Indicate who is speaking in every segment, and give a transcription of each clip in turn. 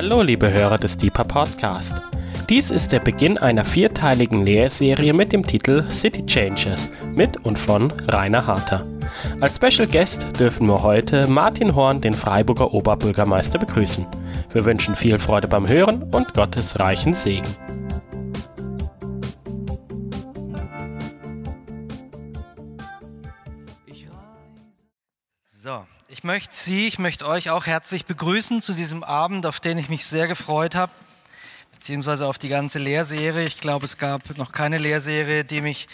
Speaker 1: Hallo, liebe Hörer des Deeper Podcast. Dies ist der Beginn einer vierteiligen Lehrserie mit dem Titel City Changes mit und von Rainer Harter. Als Special Guest dürfen wir heute Martin Horn, den Freiburger Oberbürgermeister, begrüßen. Wir wünschen viel Freude beim Hören und Gottes reichen Segen.
Speaker 2: Ich möchte Sie, ich möchte euch auch herzlich begrüßen zu diesem Abend, auf den ich mich sehr gefreut habe beziehungsweise auf die ganze Lehrserie. Ich glaube, es gab noch keine Lehrserie, die mich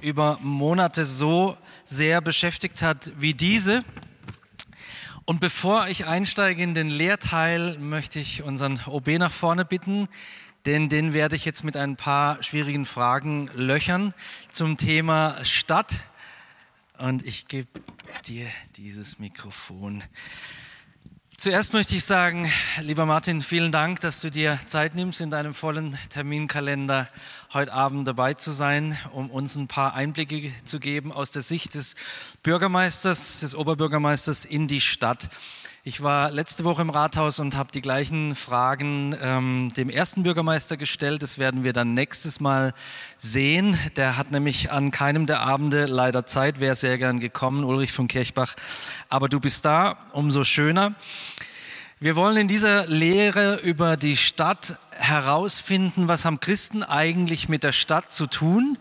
Speaker 2: über Monate so sehr beschäftigt hat wie diese. Und bevor ich einsteige in den Lehrteil, möchte ich unseren OB nach vorne bitten, denn den werde ich jetzt mit ein paar schwierigen Fragen löchern zum Thema Stadt. Und ich gebe dir dieses Mikrofon. Zuerst möchte ich sagen, lieber Martin, vielen Dank, dass du dir Zeit nimmst, in deinem vollen Terminkalender heute Abend dabei zu sein, um uns ein paar Einblicke zu geben aus der Sicht des Bürgermeisters, des Oberbürgermeisters in die Stadt. Ich war letzte Woche im Rathaus und habe die gleichen Fragen ähm, dem ersten Bürgermeister gestellt. Das werden wir dann nächstes Mal sehen. Der hat nämlich an keinem der Abende leider Zeit, wäre sehr gern gekommen, Ulrich von Kirchbach. Aber du bist da, umso schöner. Wir wollen in dieser Lehre über die Stadt herausfinden, was haben Christen eigentlich mit der Stadt zu tun?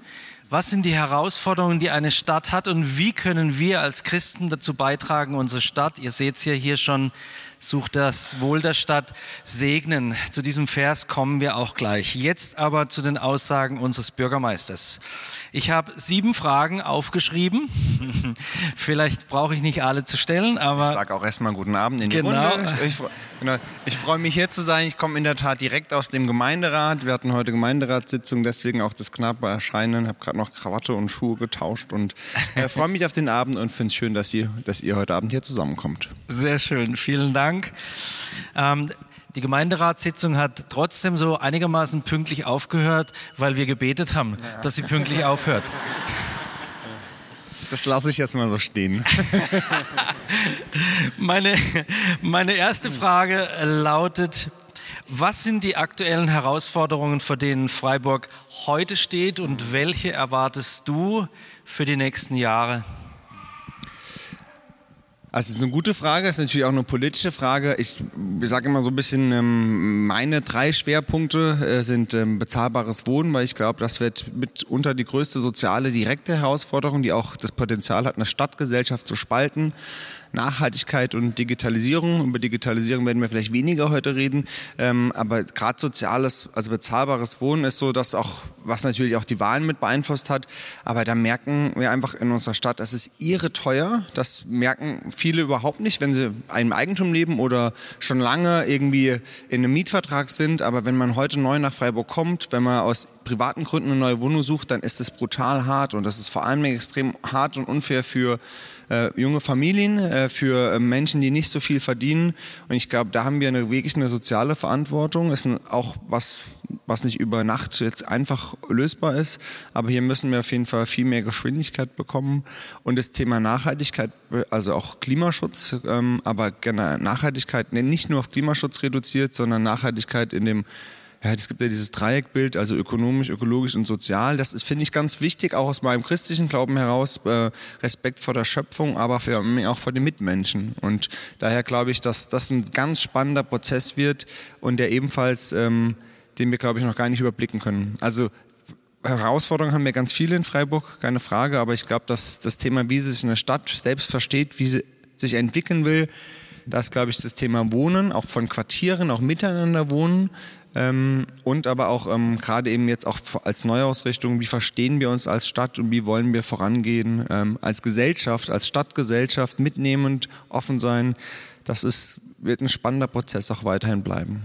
Speaker 2: Was sind die Herausforderungen, die eine Stadt hat und wie können wir als Christen dazu beitragen, unsere Stadt, ihr seht es ja hier schon, sucht das Wohl der Stadt segnen. Zu diesem Vers kommen wir auch gleich. Jetzt aber zu den Aussagen unseres Bürgermeisters. Ich habe sieben Fragen aufgeschrieben. Vielleicht brauche ich nicht alle zu stellen, aber.
Speaker 3: Ich sage auch erstmal guten Abend in die
Speaker 2: genau.
Speaker 3: Runde. Ich, ich, genau. ich freue mich hier zu sein. Ich komme in der Tat direkt aus dem Gemeinderat. Wir hatten heute Gemeinderatssitzung, deswegen auch das knappe Erscheinen. Ich habe gerade noch Krawatte und Schuhe getauscht und äh, freue mich auf den Abend und finde es schön, dass ihr, dass ihr heute Abend hier zusammenkommt.
Speaker 2: Sehr schön, vielen Dank. Ähm, die Gemeinderatssitzung hat trotzdem so einigermaßen pünktlich aufgehört, weil wir gebetet haben, ja. dass sie pünktlich aufhört.
Speaker 3: Das lasse ich jetzt mal so stehen.
Speaker 2: meine, meine erste Frage lautet, was sind die aktuellen Herausforderungen, vor denen Freiburg heute steht und welche erwartest du für die nächsten Jahre?
Speaker 3: Also es ist eine gute Frage, es ist natürlich auch eine politische Frage. Ich, sage immer so ein bisschen, ähm, meine drei Schwerpunkte äh, sind ähm, bezahlbares Wohnen, weil ich glaube, das wird mitunter die größte soziale direkte Herausforderung, die auch das Potenzial hat, eine Stadtgesellschaft zu spalten. Nachhaltigkeit und Digitalisierung. Über Digitalisierung werden wir vielleicht weniger heute reden, ähm, aber gerade soziales, also bezahlbares Wohnen ist so, dass auch, was natürlich auch die Wahlen mit beeinflusst hat, aber da merken wir einfach in unserer Stadt, das ist irre teuer. Das merken viele überhaupt nicht, wenn sie einem Eigentum leben oder schon lange irgendwie in einem Mietvertrag sind. Aber wenn man heute neu nach Freiburg kommt, wenn man aus privaten Gründen eine neue Wohnung sucht, dann ist es brutal hart und das ist vor allem extrem hart und unfair für äh, junge Familien, äh, für äh, Menschen, die nicht so viel verdienen. Und ich glaube, da haben wir eine, wirklich eine soziale Verantwortung. Das ist auch was, was nicht über Nacht jetzt einfach lösbar ist. Aber hier müssen wir auf jeden Fall viel mehr Geschwindigkeit bekommen. Und das Thema Nachhaltigkeit, also auch Klimaschutz, ähm, aber gerne Nachhaltigkeit nicht nur auf Klimaschutz reduziert, sondern Nachhaltigkeit in dem ja, es gibt ja dieses Dreieckbild, also ökonomisch, ökologisch und sozial. Das finde ich, ganz wichtig, auch aus meinem christlichen Glauben heraus, äh, Respekt vor der Schöpfung, aber für, auch vor den Mitmenschen. Und daher glaube ich, dass das ein ganz spannender Prozess wird und der ebenfalls, ähm, den wir, glaube ich, noch gar nicht überblicken können. Also Herausforderungen haben wir ganz viele in Freiburg, keine Frage, aber ich glaube, dass das Thema, wie sie sich in der Stadt selbst versteht, wie sie sich entwickeln will, das glaube ich das Thema Wohnen, auch von Quartieren, auch miteinander wohnen, ähm, und aber auch ähm, gerade eben jetzt auch als Neuausrichtung, wie verstehen wir uns als Stadt und wie wollen wir vorangehen ähm, als Gesellschaft, als Stadtgesellschaft, mitnehmend, offen sein. Das ist, wird ein spannender Prozess auch weiterhin bleiben.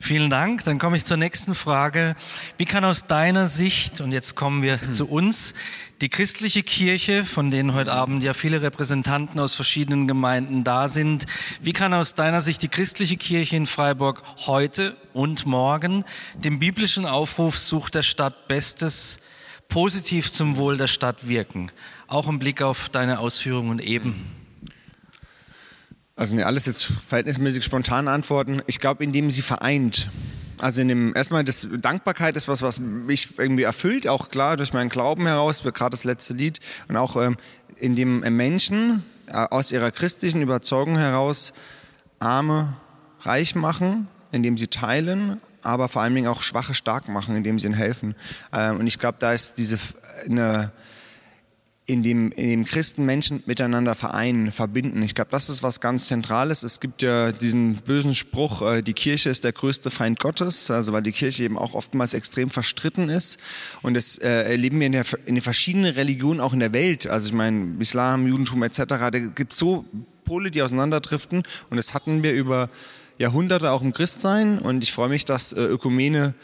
Speaker 2: Vielen Dank. Dann komme ich zur nächsten Frage. Wie kann aus deiner Sicht, und jetzt kommen wir hm. zu uns, die christliche Kirche, von denen heute Abend ja viele Repräsentanten aus verschiedenen Gemeinden da sind, wie kann aus deiner Sicht die christliche Kirche in Freiburg heute und morgen dem biblischen Aufruf Such der Stadt Bestes positiv zum Wohl der Stadt wirken? Auch im Blick auf deine Ausführungen eben.
Speaker 3: Also ne, alles jetzt verhältnismäßig spontan antworten. Ich glaube, indem sie vereint. Also in dem erstmal das Dankbarkeit ist was, was mich irgendwie erfüllt, auch klar durch meinen Glauben heraus, gerade das letzte Lied und auch ähm, in dem Menschen äh, aus ihrer christlichen Überzeugung heraus Arme reich machen, indem sie teilen, aber vor allen Dingen auch Schwache stark machen, indem sie ihnen helfen. Ähm, und ich glaube, da ist diese eine in dem, in dem Christen Menschen miteinander vereinen, verbinden. Ich glaube, das ist was ganz Zentrales. Es gibt ja diesen bösen Spruch, äh, die Kirche ist der größte Feind Gottes, also weil die Kirche eben auch oftmals extrem verstritten ist. Und das äh, erleben wir in, der, in den verschiedenen Religionen auch in der Welt. Also ich meine, Islam, Judentum etc., da gibt es so Pole, die auseinanderdriften. Und das hatten wir über Jahrhunderte auch im Christsein. Und ich freue mich, dass äh, Ökumene,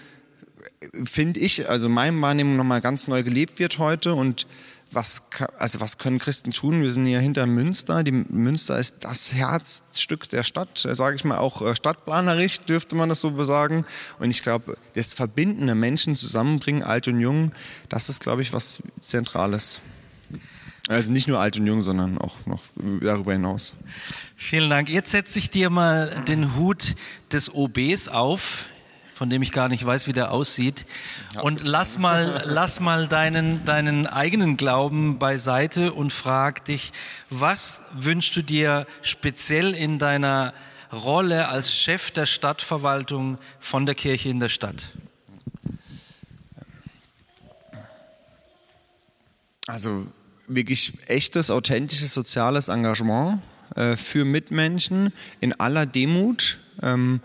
Speaker 3: finde ich, also in meinem Wahrnehmung nochmal ganz neu gelebt wird heute. Und was, also was können Christen tun? Wir sind hier hinter Münster. Die Münster ist das Herzstück der Stadt, äh, sage ich mal, auch äh, stadtplanerisch dürfte man das so sagen. Und ich glaube, das Verbindende Menschen zusammenbringen, alt und jung, das ist, glaube ich, was Zentrales. Also nicht nur alt und jung, sondern auch noch darüber hinaus.
Speaker 2: Vielen Dank. Jetzt setze ich dir mal den Hut des OBs auf von dem ich gar nicht weiß, wie der aussieht. Und lass mal, lass mal deinen, deinen eigenen Glauben beiseite und frag dich, was wünschst du dir speziell in deiner Rolle als Chef der Stadtverwaltung von der Kirche in der Stadt?
Speaker 3: Also wirklich echtes, authentisches soziales Engagement äh, für Mitmenschen in aller Demut. Ähm,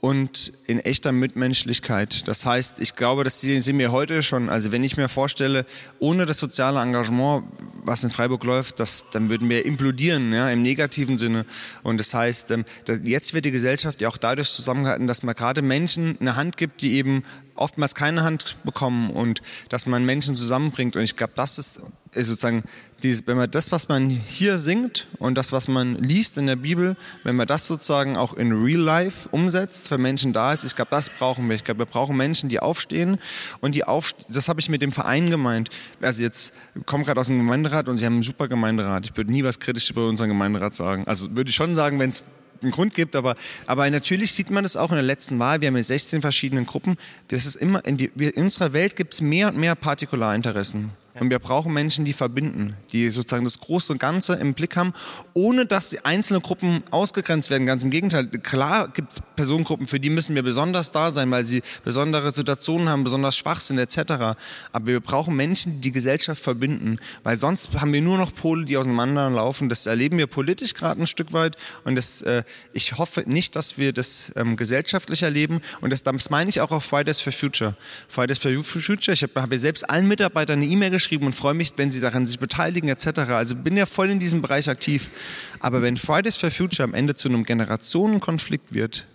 Speaker 3: und in echter Mitmenschlichkeit. Das heißt, ich glaube, das sehen wir heute schon. Also wenn ich mir vorstelle, ohne das soziale Engagement, was in Freiburg läuft, das, dann würden wir implodieren, ja, im negativen Sinne. Und das heißt, ähm, jetzt wird die Gesellschaft ja auch dadurch zusammengehalten, dass man gerade Menschen eine Hand gibt, die eben oftmals keine Hand bekommen und dass man Menschen zusammenbringt. Und ich glaube, das ist sozusagen, dieses, wenn man das, was man hier singt und das, was man liest in der Bibel, wenn man das sozusagen auch in Real Life umsetzt, für Menschen da ist, ich glaube, das brauchen wir. Ich glaube, wir brauchen Menschen, die aufstehen und die aufstehen. Das habe ich mit dem Verein gemeint. Also jetzt komme gerade aus dem Gemeinderat und sie haben einen super Gemeinderat. Ich würde nie was kritisch über unseren Gemeinderat sagen. Also würde ich schon sagen, wenn es einen Grund gibt, aber, aber natürlich sieht man das auch in der letzten Wahl. Wir haben ja 16 verschiedene Gruppen. Das ist immer in, die, in unserer Welt gibt es mehr und mehr Partikularinteressen. Und wir brauchen Menschen, die verbinden, die sozusagen das Große Ganze im Blick haben, ohne dass einzelne Gruppen ausgegrenzt werden. Ganz im Gegenteil. Klar gibt es Personengruppen, für die müssen wir besonders da sein, weil sie besondere Situationen haben, besonders schwach sind etc. Aber wir brauchen Menschen, die die Gesellschaft verbinden, weil sonst haben wir nur noch Pole, die auseinanderlaufen. Das erleben wir politisch gerade ein Stück weit. Und das, äh, ich hoffe nicht, dass wir das ähm, gesellschaftlich erleben. Und das, das meine ich auch auf Fridays for Future. Fridays for Future, ich habe hab selbst allen Mitarbeitern eine E-Mail geschrieben, geschrieben und freue mich, wenn Sie daran sich beteiligen etc. Also bin ja voll in diesem Bereich aktiv. Aber wenn Fridays for Future am Ende zu einem Generationenkonflikt wird,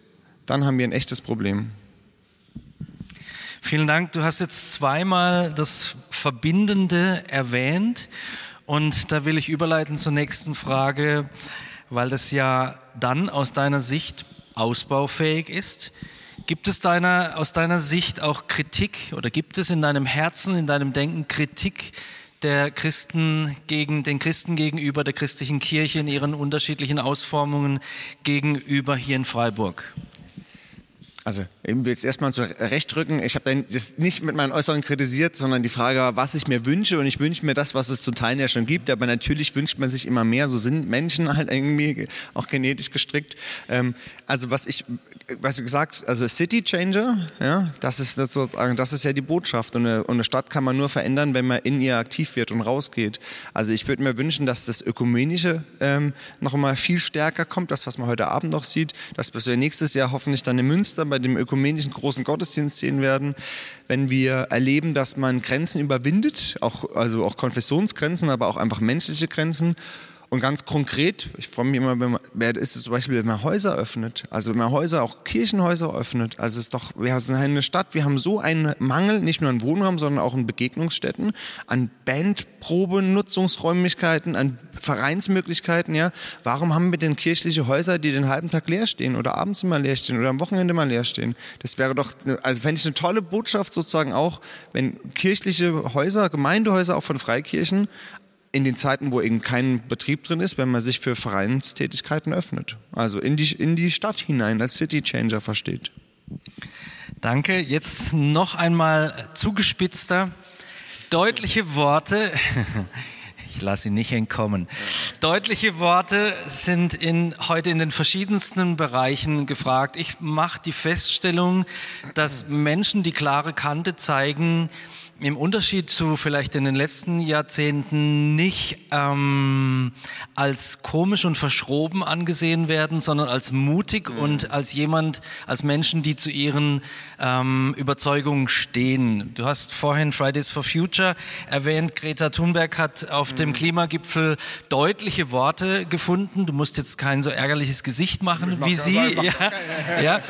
Speaker 3: dann haben wir ein echtes Problem.
Speaker 2: Vielen Dank. Du hast jetzt zweimal das Verbindende erwähnt und da will ich überleiten zur nächsten Frage, weil das ja dann aus deiner Sicht ausbaufähig ist. Gibt es deiner, aus deiner Sicht auch Kritik oder gibt es in deinem Herzen, in deinem Denken Kritik der Christen gegen den Christen gegenüber, der christlichen Kirche in ihren unterschiedlichen Ausformungen gegenüber hier in Freiburg?
Speaker 3: Also jetzt erstmal zurechtrücken. Ich habe das nicht mit meinen Äußeren kritisiert, sondern die Frage war, was ich mir wünsche. Und ich wünsche mir das, was es zum Teil ja schon gibt. Aber natürlich wünscht man sich immer mehr. So sind Menschen halt irgendwie auch genetisch gestrickt. Ähm, also was ich was gesagt, also City Changer, ja, das ist sozusagen, das ist ja die Botschaft. Und eine, und eine, Stadt kann man nur verändern, wenn man in ihr aktiv wird und rausgeht. Also ich würde mir wünschen, dass das Ökumenische ähm, noch einmal viel stärker kommt, das, was man heute Abend noch sieht, dass wir nächstes Jahr hoffentlich dann in Münster bei dem ökumenischen großen Gottesdienst sehen werden, wenn wir erleben, dass man Grenzen überwindet, auch, also auch Konfessionsgrenzen, aber auch einfach menschliche Grenzen und ganz konkret, ich freue mich immer, wenn man, ist es zum Beispiel, wenn man Häuser öffnet, also wenn man Häuser, auch Kirchenhäuser öffnet. Also es ist doch, wir sind eine Stadt, wir haben so einen Mangel, nicht nur an Wohnraum, sondern auch an Begegnungsstätten, an Bandprobenutzungsräumlichkeiten, an Vereinsmöglichkeiten, ja. Warum haben wir denn kirchliche Häuser, die den halben Tag leer stehen oder abends immer leer stehen oder am Wochenende mal leer stehen? Das wäre doch, also fände ich eine tolle Botschaft sozusagen auch, wenn kirchliche Häuser, Gemeindehäuser auch von Freikirchen in den Zeiten, wo eben kein Betrieb drin ist, wenn man sich für Vereinstätigkeiten öffnet. Also in die, in die Stadt hinein als City Changer versteht.
Speaker 2: Danke. Jetzt noch einmal zugespitzter. Deutliche Worte. Ich lasse ihn nicht entkommen. Deutliche Worte sind in, heute in den verschiedensten Bereichen gefragt. Ich mache die Feststellung, dass Menschen die klare Kante zeigen, im Unterschied zu vielleicht in den letzten Jahrzehnten nicht ähm, als komisch und verschroben angesehen werden, sondern als mutig mhm. und als jemand, als Menschen, die zu ihren ähm, Überzeugungen stehen. Du hast vorhin Fridays for Future erwähnt. Greta Thunberg hat auf mhm. dem Klimagipfel deutliche Worte gefunden. Du musst jetzt kein so ärgerliches Gesicht machen wie sie. Ja, ja.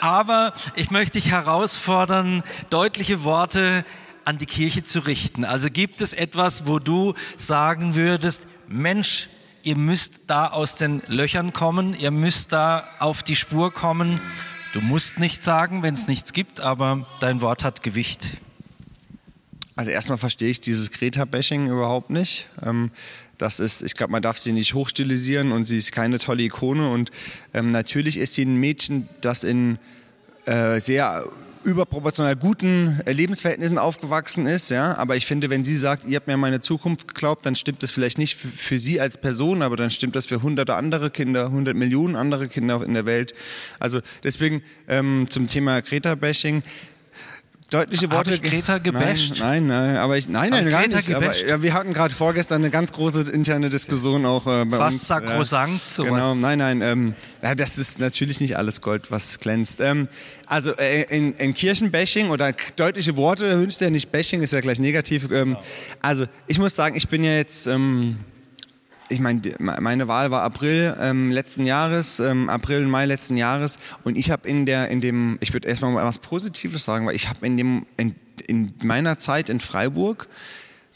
Speaker 2: Aber ich möchte dich herausfordern, deutliche Worte an die Kirche zu richten. Also gibt es etwas, wo du sagen würdest, Mensch, ihr müsst da aus den Löchern kommen, ihr müsst da auf die Spur kommen. Du musst nichts sagen, wenn es nichts gibt, aber dein Wort hat Gewicht.
Speaker 3: Also erstmal verstehe ich dieses Greta-Bashing überhaupt nicht. Ähm, das ist, ich glaube, man darf sie nicht hochstilisieren und sie ist keine tolle Ikone. Und ähm, natürlich ist sie ein Mädchen, das in äh, sehr überproportional guten Lebensverhältnissen aufgewachsen ist, ja. Aber ich finde, wenn sie sagt, ihr habt mir meine Zukunft geglaubt, dann stimmt das vielleicht nicht für, für sie als Person, aber dann stimmt das für hunderte andere Kinder, hundert Millionen andere Kinder in der Welt. Also deswegen ähm, zum Thema Greta-Bashing deutliche Worte.
Speaker 2: Hab ich Greta gebasht?
Speaker 3: Nein, nein, nein, aber ich, nein, nein, gar nicht. Aber, ja, wir hatten gerade vorgestern eine ganz große interne Diskussion auch äh, bei
Speaker 2: Fast
Speaker 3: uns.
Speaker 2: Fast sakrosankt
Speaker 3: äh, sowas. Genau, nein, nein, ähm, ja, das ist natürlich nicht alles Gold, was glänzt. Ähm, also äh, in, in Kirchenbashing oder deutliche Worte wünscht er nicht Bashing, ist ja gleich negativ. Ähm, also ich muss sagen, ich bin ja jetzt ähm, ich meine, meine Wahl war April ähm, letzten Jahres, ähm, April, Mai letzten Jahres. Und ich habe in der, in dem, ich würde erstmal mal was Positives sagen, weil ich habe in dem, in, in meiner Zeit in Freiburg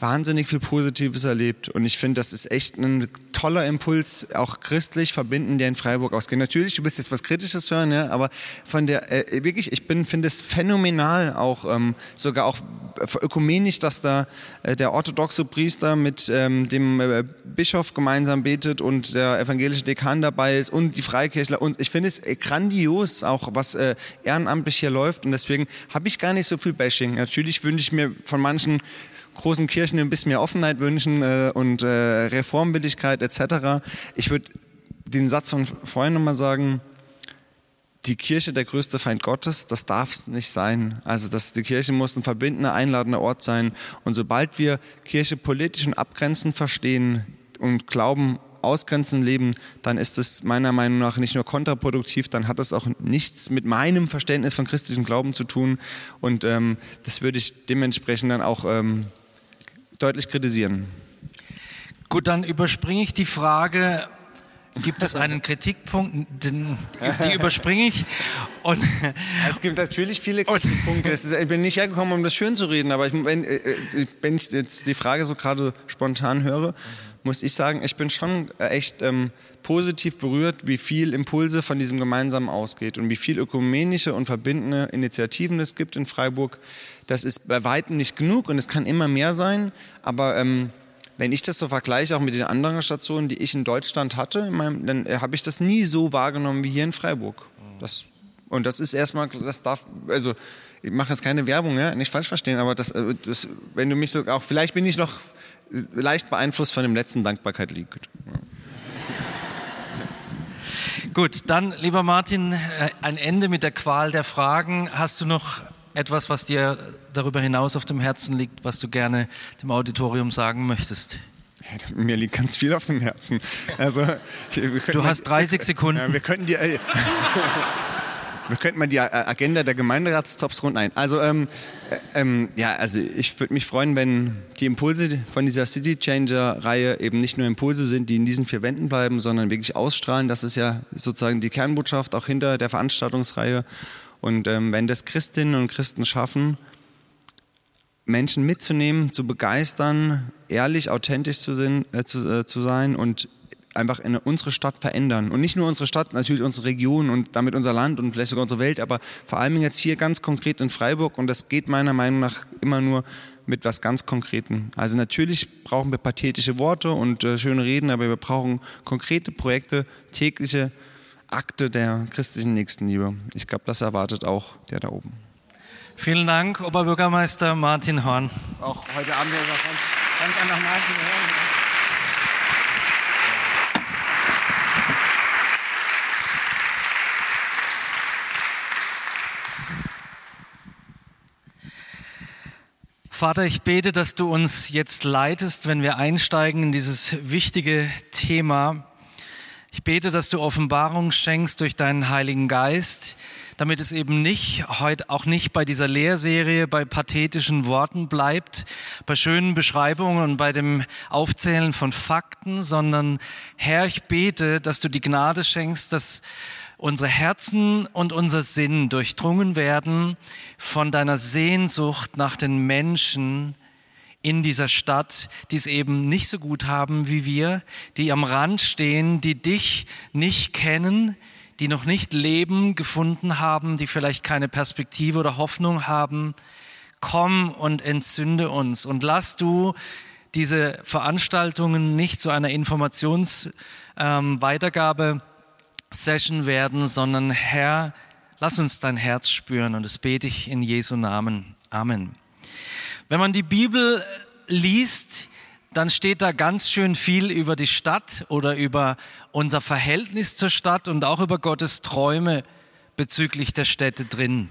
Speaker 3: wahnsinnig viel Positives erlebt. Und ich finde, das ist echt ein toller Impuls, auch christlich verbinden, der in Freiburg ausgeht. Natürlich, du willst jetzt was Kritisches hören, ja, aber von der, äh, wirklich, ich finde es phänomenal auch, ähm, sogar auch ökumenisch, dass da äh, der orthodoxe Priester mit ähm, dem äh, Bischof gemeinsam betet und der evangelische Dekan dabei ist und die Freikirchler. Und ich finde es äh, grandios, auch was äh, ehrenamtlich hier läuft. Und deswegen habe ich gar nicht so viel Bashing. Natürlich wünsche ich mir von manchen großen Kirchen ein bisschen mehr Offenheit wünschen äh, und äh, Reformwilligkeit etc. Ich würde den Satz von vorhin nochmal sagen, die Kirche der größte Feind Gottes, das darf es nicht sein. Also das, die Kirche muss ein verbindender, einladender Ort sein. Und sobald wir Kirche politisch und abgrenzend verstehen und glauben, ausgrenzen leben, dann ist es meiner Meinung nach nicht nur kontraproduktiv, dann hat es auch nichts mit meinem Verständnis von christlichem Glauben zu tun. Und ähm, das würde ich dementsprechend dann auch ähm, deutlich kritisieren.
Speaker 2: Gut, dann überspringe ich die Frage, gibt es einen Kritikpunkt, den, die überspringe ich.
Speaker 3: Und es gibt natürlich viele Kritikpunkte. Ist, ich bin nicht hergekommen, um das schön zu reden, aber ich, wenn, äh, äh, wenn, ich jetzt die Frage so gerade spontan höre, muss ich sagen, ich bin schon echt ähm, positiv berührt, wie viel Impulse von diesem Gemeinsamen ausgeht und wie viel ökumenische und verbindende Initiativen es gibt in Freiburg. Das ist bei weitem nicht genug und es kann immer mehr sein. Aber ähm, wenn ich das so vergleiche, auch mit den anderen Stationen, die ich in Deutschland hatte, meinem, dann äh, habe ich das nie so wahrgenommen wie hier in Freiburg. Das, und das ist erstmal, das darf, also ich mache jetzt keine Werbung, ja, nicht falsch verstehen, aber das, äh, das, wenn du mich so, auch vielleicht bin ich noch leicht beeinflusst von dem letzten Dankbarkeit. Ja.
Speaker 2: Gut, dann, lieber Martin, äh, ein Ende mit der Qual der Fragen. Hast du noch etwas, was dir darüber hinaus auf dem Herzen liegt, was du gerne dem Auditorium sagen möchtest?
Speaker 3: Mir liegt ganz viel auf dem Herzen. Also,
Speaker 2: du hast 30 Sekunden.
Speaker 3: Ja, wir könnten. Äh, wir könnten mal die Agenda der Gemeinderatstops rund ein. Also ähm, äh, ähm, ja, also ich würde mich freuen, wenn die Impulse von dieser City Changer Reihe eben nicht nur Impulse sind, die in diesen vier Wänden bleiben, sondern wirklich ausstrahlen. Das ist ja sozusagen die Kernbotschaft auch hinter der Veranstaltungsreihe. Und ähm, wenn das Christinnen und Christen schaffen, Menschen mitzunehmen, zu begeistern, ehrlich, authentisch zu, sind, äh, zu, äh, zu sein und einfach in unsere Stadt verändern. Und nicht nur unsere Stadt, natürlich unsere Region und damit unser Land und vielleicht sogar unsere Welt, aber vor allem jetzt hier ganz konkret in Freiburg. Und das geht meiner Meinung nach immer nur mit was ganz Konkreten. Also natürlich brauchen wir pathetische Worte und äh, schöne Reden, aber wir brauchen konkrete Projekte, tägliche Akte der christlichen Nächstenliebe. Ich glaube, das erwartet auch der da oben.
Speaker 2: Vielen Dank, Oberbürgermeister Martin Horn.
Speaker 3: Auch heute Abend ganz, ganz an nach Martin Horn.
Speaker 2: Vater, ich bete, dass du uns jetzt leitest, wenn wir einsteigen in dieses wichtige Thema. Ich bete, dass du Offenbarung schenkst durch deinen Heiligen Geist, damit es eben nicht heute auch nicht bei dieser Lehrserie bei pathetischen Worten bleibt, bei schönen Beschreibungen und bei dem Aufzählen von Fakten, sondern Herr, ich bete, dass du die Gnade schenkst, dass unsere Herzen und unser Sinn durchdrungen werden von deiner Sehnsucht nach den Menschen in dieser Stadt, die es eben nicht so gut haben wie wir, die am Rand stehen, die dich nicht kennen, die noch nicht Leben gefunden haben, die vielleicht keine Perspektive oder Hoffnung haben. Komm und entzünde uns und lass du diese Veranstaltungen nicht zu einer Informationsweitergabe ähm, Session werden, sondern Herr, lass uns dein Herz spüren und das bete ich in Jesu Namen. Amen. Wenn man die Bibel liest, dann steht da ganz schön viel über die Stadt oder über unser Verhältnis zur Stadt und auch über Gottes Träume bezüglich der Städte drin.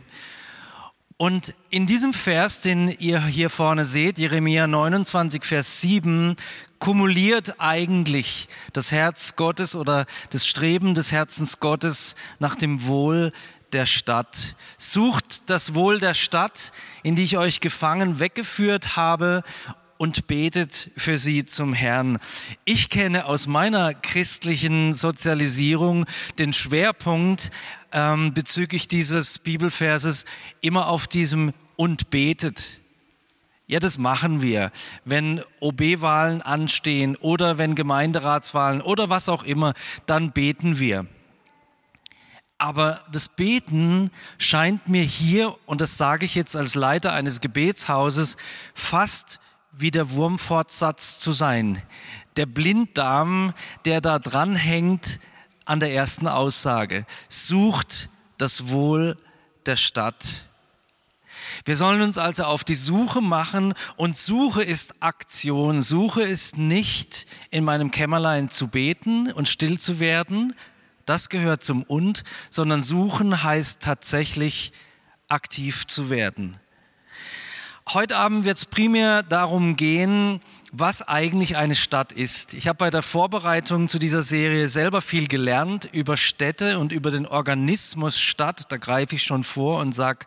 Speaker 2: Und in diesem Vers, den ihr hier vorne seht, Jeremia 29, Vers 7, kumuliert eigentlich das Herz Gottes oder das Streben des Herzens Gottes nach dem Wohl der Stadt. Sucht das Wohl der Stadt, in die ich euch gefangen weggeführt habe und betet für sie zum Herrn. Ich kenne aus meiner christlichen Sozialisierung den Schwerpunkt ähm, bezüglich dieses Bibelverses immer auf diesem und betet. Ja, das machen wir, wenn OB-Wahlen anstehen oder wenn Gemeinderatswahlen oder was auch immer, dann beten wir. Aber das Beten scheint mir hier, und das sage ich jetzt als Leiter eines Gebetshauses, fast wie der Wurmfortsatz zu sein. Der Blinddarm, der da dranhängt an der ersten Aussage, sucht das Wohl der Stadt. Wir sollen uns also auf die Suche machen und Suche ist Aktion. Suche ist nicht in meinem Kämmerlein zu beten und still zu werden. Das gehört zum Und, sondern suchen heißt tatsächlich aktiv zu werden. Heute Abend wird es primär darum gehen, was eigentlich eine Stadt ist. Ich habe bei der Vorbereitung zu dieser Serie selber viel gelernt über Städte und über den Organismus Stadt. Da greife ich schon vor und sage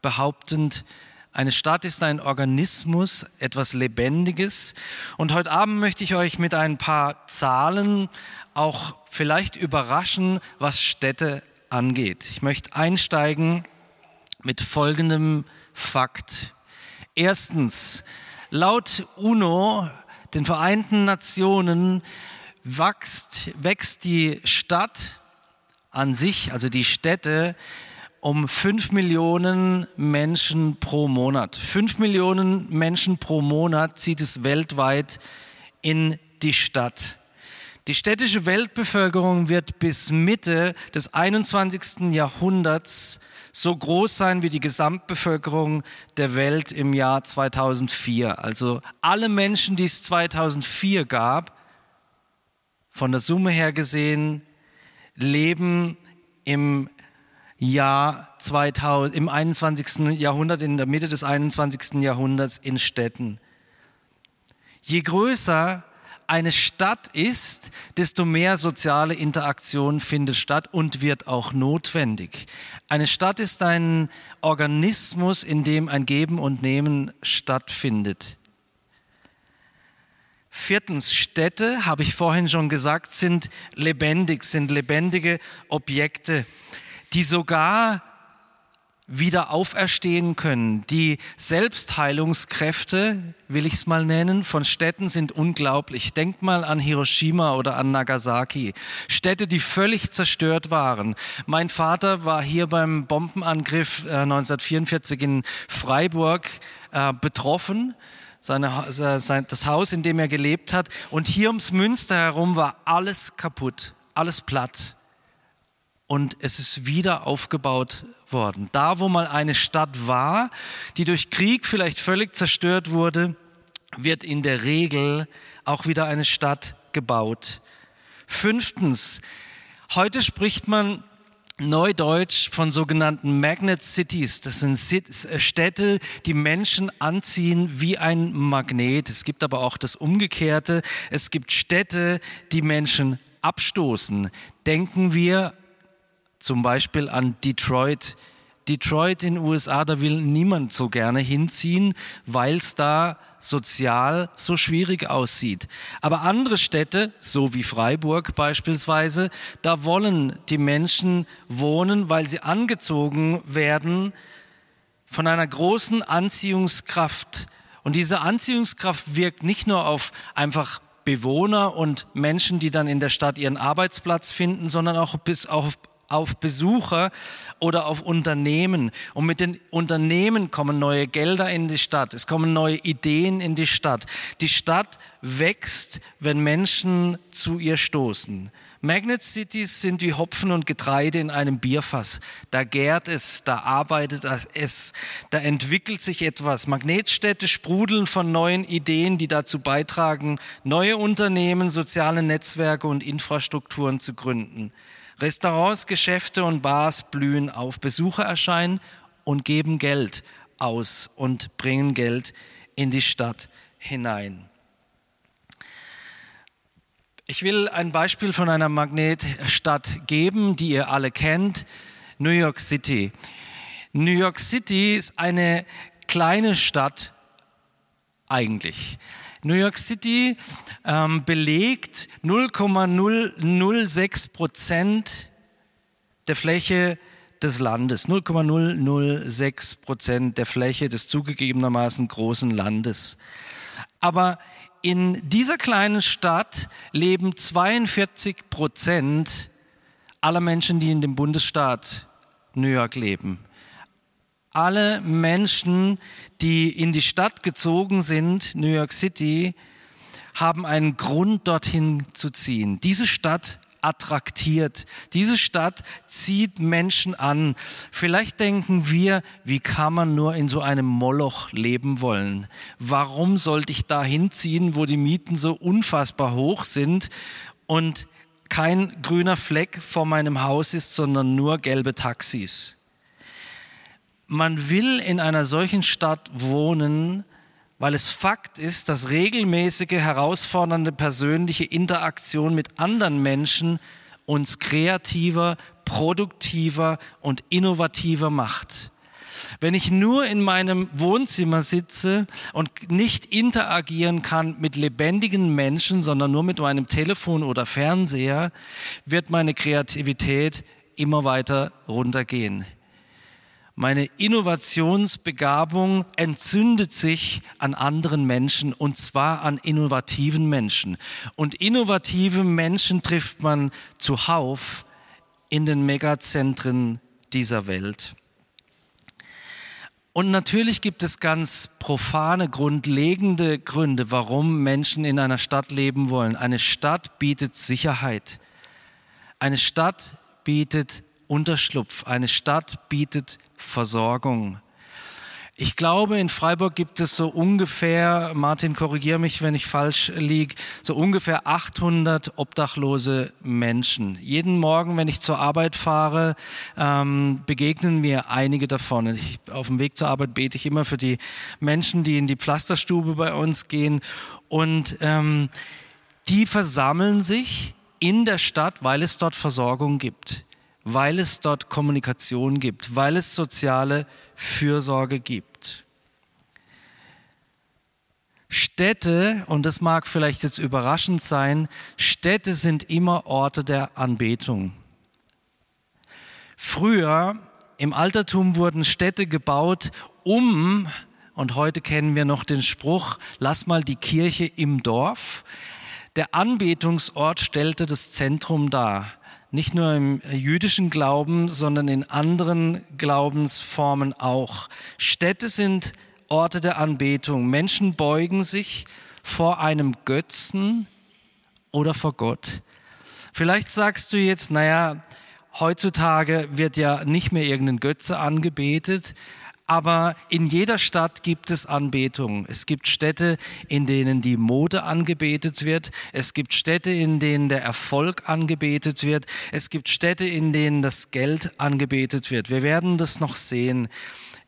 Speaker 2: behauptend, eine Stadt ist ein Organismus, etwas Lebendiges. Und heute Abend möchte ich euch mit ein paar Zahlen auch vielleicht überraschen, was Städte angeht. Ich möchte einsteigen mit folgendem Fakt. Erstens, laut UNO, den Vereinten Nationen, wächst, wächst die Stadt an sich, also die Städte, um fünf Millionen Menschen pro Monat. Fünf Millionen Menschen pro Monat zieht es weltweit in die Stadt. Die städtische Weltbevölkerung wird bis Mitte des 21. Jahrhunderts so groß sein wie die Gesamtbevölkerung der Welt im Jahr 2004. Also alle Menschen, die es 2004 gab, von der Summe her gesehen, leben im Jahr 2000, im 21. Jahrhundert, in der Mitte des 21. Jahrhunderts in Städten. Je größer eine Stadt ist, desto mehr soziale Interaktion findet statt und wird auch notwendig. Eine Stadt ist ein Organismus, in dem ein Geben und Nehmen stattfindet. Viertens, Städte, habe ich vorhin schon gesagt, sind lebendig, sind lebendige Objekte, die sogar wieder auferstehen können. Die Selbstheilungskräfte, will ich es mal nennen, von Städten sind unglaublich. Denkt mal an Hiroshima oder an Nagasaki. Städte, die völlig zerstört waren. Mein Vater war hier beim Bombenangriff äh, 1944 in Freiburg äh, betroffen. Seine, sein, das Haus, in dem er gelebt hat. Und hier ums Münster herum war alles kaputt, alles platt. Und es ist wieder aufgebaut worden. Da, wo mal eine Stadt war, die durch Krieg vielleicht völlig zerstört wurde, wird in der Regel auch wieder eine Stadt gebaut. Fünftens, heute spricht man Neudeutsch von sogenannten Magnet Cities. Das sind äh, Städte, die Menschen anziehen wie ein Magnet. Es gibt aber auch das Umgekehrte. Es gibt Städte, die Menschen abstoßen. Denken wir zum Beispiel an Detroit. Detroit in den USA, da will niemand so gerne hinziehen, weil es da sozial so schwierig aussieht. Aber andere Städte, so wie Freiburg beispielsweise, da wollen die Menschen wohnen, weil sie angezogen werden von einer großen Anziehungskraft. Und diese Anziehungskraft wirkt nicht nur auf einfach Bewohner und Menschen, die dann in der Stadt ihren Arbeitsplatz finden, sondern auch bis auf auf Besucher oder auf Unternehmen. Und mit den Unternehmen kommen neue Gelder in die Stadt. Es kommen neue Ideen in die Stadt. Die Stadt wächst, wenn Menschen zu ihr stoßen. Magnet Cities sind wie Hopfen und Getreide in einem Bierfass. Da gärt es, da arbeitet es, da entwickelt sich etwas. Magnetstädte sprudeln von neuen Ideen, die dazu beitragen, neue Unternehmen, soziale Netzwerke und Infrastrukturen zu gründen. Restaurants, Geschäfte und Bars blühen auf. Besucher erscheinen und geben Geld aus und bringen Geld in die Stadt hinein. Ich will ein Beispiel von einer Magnetstadt geben, die ihr alle kennt, New York City. New York City ist eine kleine Stadt eigentlich. New York City ähm, belegt 0,006 Prozent der Fläche des Landes, 0,006 Prozent der Fläche des zugegebenermaßen großen Landes. Aber in dieser kleinen Stadt leben 42 Prozent aller Menschen, die in dem Bundesstaat New York leben alle Menschen, die in die Stadt gezogen sind, New York City, haben einen Grund, dorthin zu ziehen. Diese Stadt attraktiert. Diese Stadt zieht Menschen an. Vielleicht denken wir, wie kann man nur in so einem Moloch leben wollen? Warum sollte ich da hinziehen, wo die Mieten so unfassbar hoch sind und kein grüner Fleck vor meinem Haus ist, sondern nur gelbe Taxis? Man will in einer solchen Stadt wohnen, weil es Fakt ist, dass regelmäßige, herausfordernde persönliche Interaktion mit anderen Menschen uns kreativer, produktiver und innovativer macht. Wenn ich nur in meinem Wohnzimmer sitze und nicht interagieren kann mit lebendigen Menschen, sondern nur mit meinem Telefon oder Fernseher, wird meine Kreativität immer weiter runtergehen. Meine Innovationsbegabung entzündet sich an anderen Menschen und zwar an innovativen Menschen. Und innovative Menschen trifft man zuhauf in den Megazentren dieser Welt. Und natürlich gibt es ganz profane, grundlegende Gründe, warum Menschen in einer Stadt leben wollen. Eine Stadt bietet Sicherheit. Eine Stadt bietet Unterschlupf. Eine Stadt bietet Versorgung. Ich glaube, in Freiburg gibt es so ungefähr, Martin, korrigiere mich, wenn ich falsch liege, so ungefähr 800 obdachlose Menschen. Jeden Morgen, wenn ich zur Arbeit fahre, ähm, begegnen mir einige davon. Ich, auf dem Weg zur Arbeit bete ich immer für die Menschen, die in die Pflasterstube bei uns gehen. Und ähm, die versammeln sich in der Stadt, weil es dort Versorgung gibt weil es dort Kommunikation gibt, weil es soziale Fürsorge gibt. Städte, und das mag vielleicht jetzt überraschend sein, Städte sind immer Orte der Anbetung. Früher Im Altertum wurden Städte gebaut, um, und heute kennen wir noch den Spruch, lass mal die Kirche im Dorf. Der Anbetungsort stellte das Zentrum dar. Nicht nur im jüdischen Glauben, sondern in anderen Glaubensformen auch. Städte sind Orte der Anbetung. Menschen beugen sich vor einem Götzen oder vor Gott. Vielleicht sagst du jetzt, naja, heutzutage wird ja nicht mehr irgendein Götze angebetet, aber in jeder Stadt gibt es Anbetung. Es gibt Städte, in denen die Mode angebetet wird. Es gibt Städte, in denen der Erfolg angebetet wird. Es gibt Städte, in denen das Geld angebetet wird. Wir werden das noch sehen.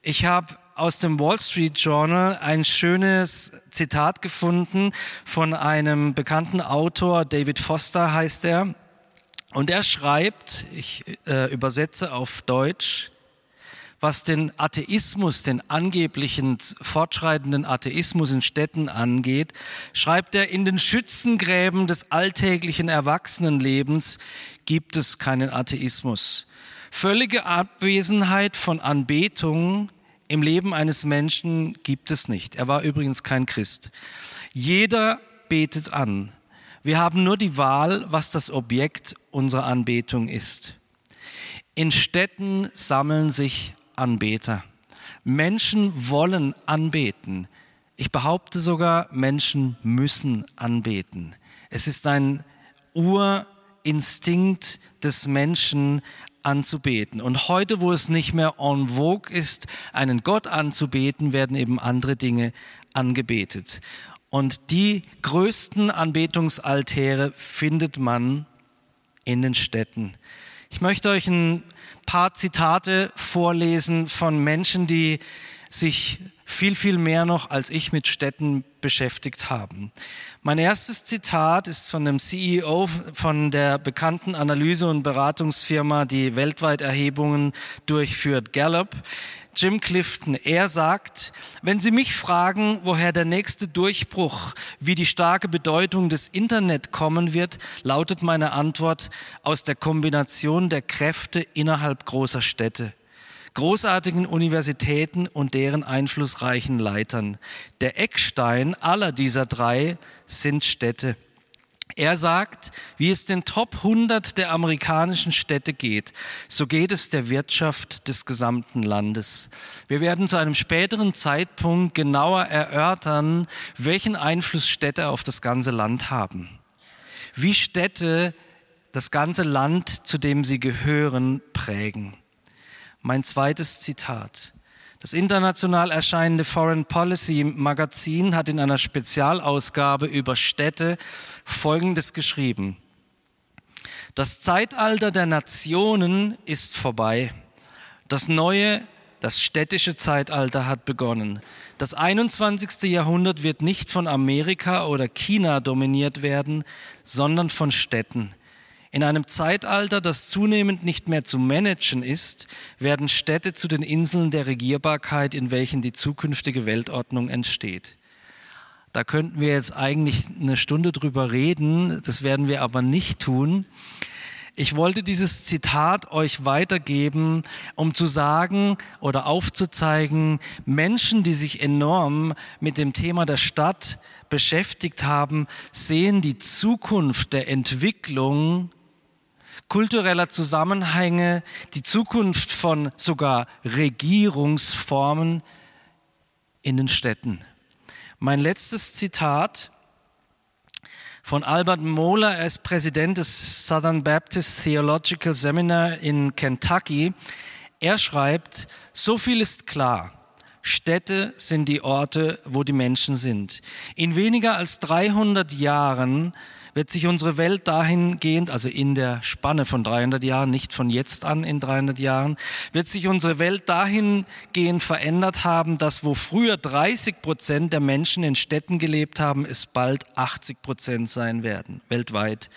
Speaker 2: Ich habe aus dem Wall Street Journal ein schönes Zitat gefunden von einem bekannten Autor, David Foster heißt er. Und er schreibt, ich äh, übersetze auf Deutsch, was den Atheismus, den angeblichen fortschreitenden Atheismus in Städten angeht, schreibt er, in den Schützengräben des alltäglichen Erwachsenenlebens gibt es keinen Atheismus. Völlige Abwesenheit von Anbetung im Leben eines Menschen gibt es nicht. Er war übrigens kein Christ. Jeder betet an. Wir haben nur die Wahl, was das Objekt unserer Anbetung ist. In Städten sammeln sich Anbeter. Menschen wollen anbeten. Ich behaupte sogar, Menschen müssen anbeten. Es ist ein Urinstinkt des Menschen, anzubeten. Und heute, wo es nicht mehr en vogue ist, einen Gott anzubeten, werden eben andere Dinge angebetet. Und die größten Anbetungsaltäre findet man in den Städten. Ich möchte euch ein paar Zitate vorlesen von Menschen, die sich viel, viel mehr noch als ich mit Städten beschäftigt haben. Mein erstes Zitat ist von dem CEO von der bekannten Analyse- und Beratungsfirma, die weltweit Erhebungen durchführt, Gallup. Jim Clifton, er sagt, wenn Sie mich fragen, woher der nächste Durchbruch, wie die starke Bedeutung des Internet kommen wird, lautet meine Antwort aus der Kombination der Kräfte innerhalb großer Städte großartigen Universitäten und deren einflussreichen Leitern. Der Eckstein aller dieser drei sind Städte. Er sagt, wie es den Top 100 der amerikanischen Städte geht, so geht es der Wirtschaft des gesamten Landes. Wir werden zu einem späteren Zeitpunkt genauer erörtern, welchen Einfluss Städte auf das ganze Land haben. Wie Städte das ganze Land, zu dem sie gehören, prägen. Mein zweites Zitat. Das international erscheinende Foreign Policy Magazin hat in einer Spezialausgabe über Städte Folgendes geschrieben. Das Zeitalter der Nationen ist vorbei. Das neue, das städtische Zeitalter hat begonnen. Das 21. Jahrhundert wird nicht von Amerika oder China dominiert werden, sondern von Städten. In einem Zeitalter, das zunehmend nicht mehr zu managen ist, werden Städte zu den Inseln der Regierbarkeit, in welchen die zukünftige Weltordnung entsteht. Da könnten wir jetzt eigentlich eine Stunde drüber reden, das werden wir aber nicht tun. Ich wollte dieses Zitat euch weitergeben, um zu sagen oder aufzuzeigen, Menschen, die sich enorm mit dem Thema der Stadt beschäftigt haben, sehen die Zukunft der Entwicklung kultureller Zusammenhänge, die Zukunft von sogar Regierungsformen in den Städten. Mein letztes Zitat von Albert Mohler, er ist Präsident des Southern Baptist Theological Seminar in Kentucky. Er schreibt, so viel ist klar. Städte sind die Orte, wo die Menschen sind. In weniger als 300 Jahren wird sich unsere Welt dahingehend, also in der Spanne von 300 Jahren, nicht von jetzt an in 300 Jahren, wird sich unsere Welt dahingehend verändert haben, dass wo früher 30 Prozent der Menschen in Städten gelebt haben, es bald 80 Prozent sein werden, weltweit.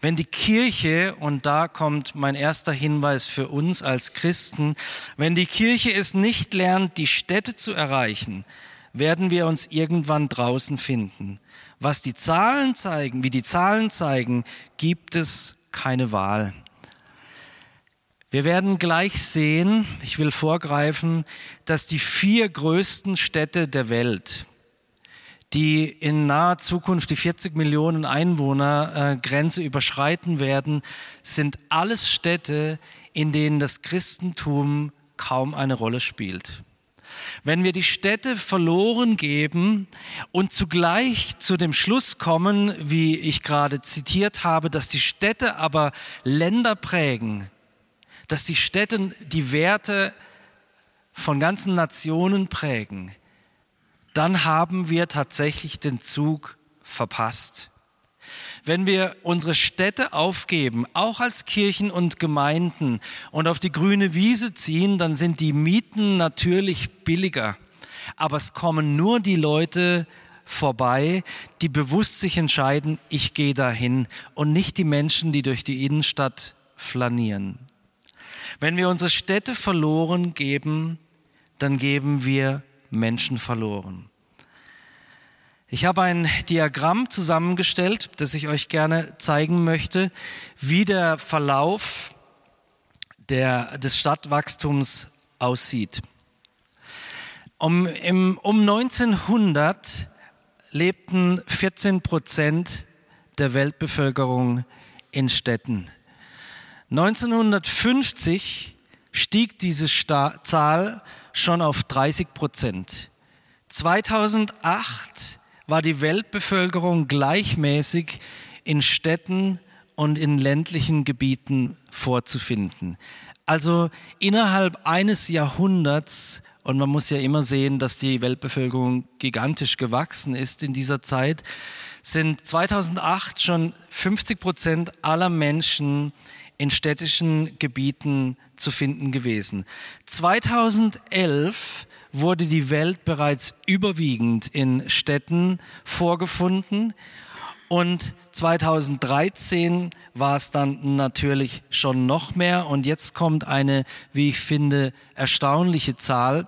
Speaker 2: Wenn die Kirche, und da kommt mein erster Hinweis für uns als Christen, wenn die Kirche es nicht lernt, die Städte zu erreichen, werden wir uns irgendwann draußen finden. Was die Zahlen zeigen, wie die Zahlen zeigen, gibt es keine Wahl. Wir werden gleich sehen, ich will vorgreifen, dass die vier größten Städte der Welt, die in naher Zukunft die 40 Millionen Einwohner äh, Grenze überschreiten werden, sind alles Städte, in denen das Christentum kaum eine Rolle spielt. Wenn wir die Städte verloren geben und zugleich zu dem Schluss kommen, wie ich gerade zitiert habe, dass die Städte aber Länder prägen, dass die Städte die Werte von ganzen Nationen prägen, dann haben wir tatsächlich den Zug verpasst. Wenn wir unsere Städte aufgeben, auch als Kirchen und Gemeinden und auf die grüne Wiese ziehen, dann sind die Mieten natürlich billiger. Aber es kommen nur die Leute vorbei, die bewusst sich entscheiden, ich gehe dahin und nicht die Menschen, die durch die Innenstadt flanieren. Wenn wir unsere Städte verloren geben, dann geben wir Menschen verloren. Ich habe ein Diagramm zusammengestellt, das ich euch gerne zeigen möchte, wie der Verlauf der, des Stadtwachstums aussieht. Um, im, um 1900 lebten 14 Prozent der Weltbevölkerung in Städten. 1950 stieg diese Sta Zahl schon auf 30 Prozent. 2008 war die Weltbevölkerung gleichmäßig in Städten und in ländlichen Gebieten vorzufinden. Also innerhalb eines Jahrhunderts, und man muss ja immer sehen, dass die Weltbevölkerung gigantisch gewachsen ist in dieser Zeit, sind 2008 schon 50 Prozent aller Menschen in städtischen Gebieten zu finden gewesen. 2011 wurde die Welt bereits überwiegend in Städten vorgefunden. Und 2013 war es dann natürlich schon noch mehr. Und jetzt kommt eine, wie ich finde, erstaunliche Zahl.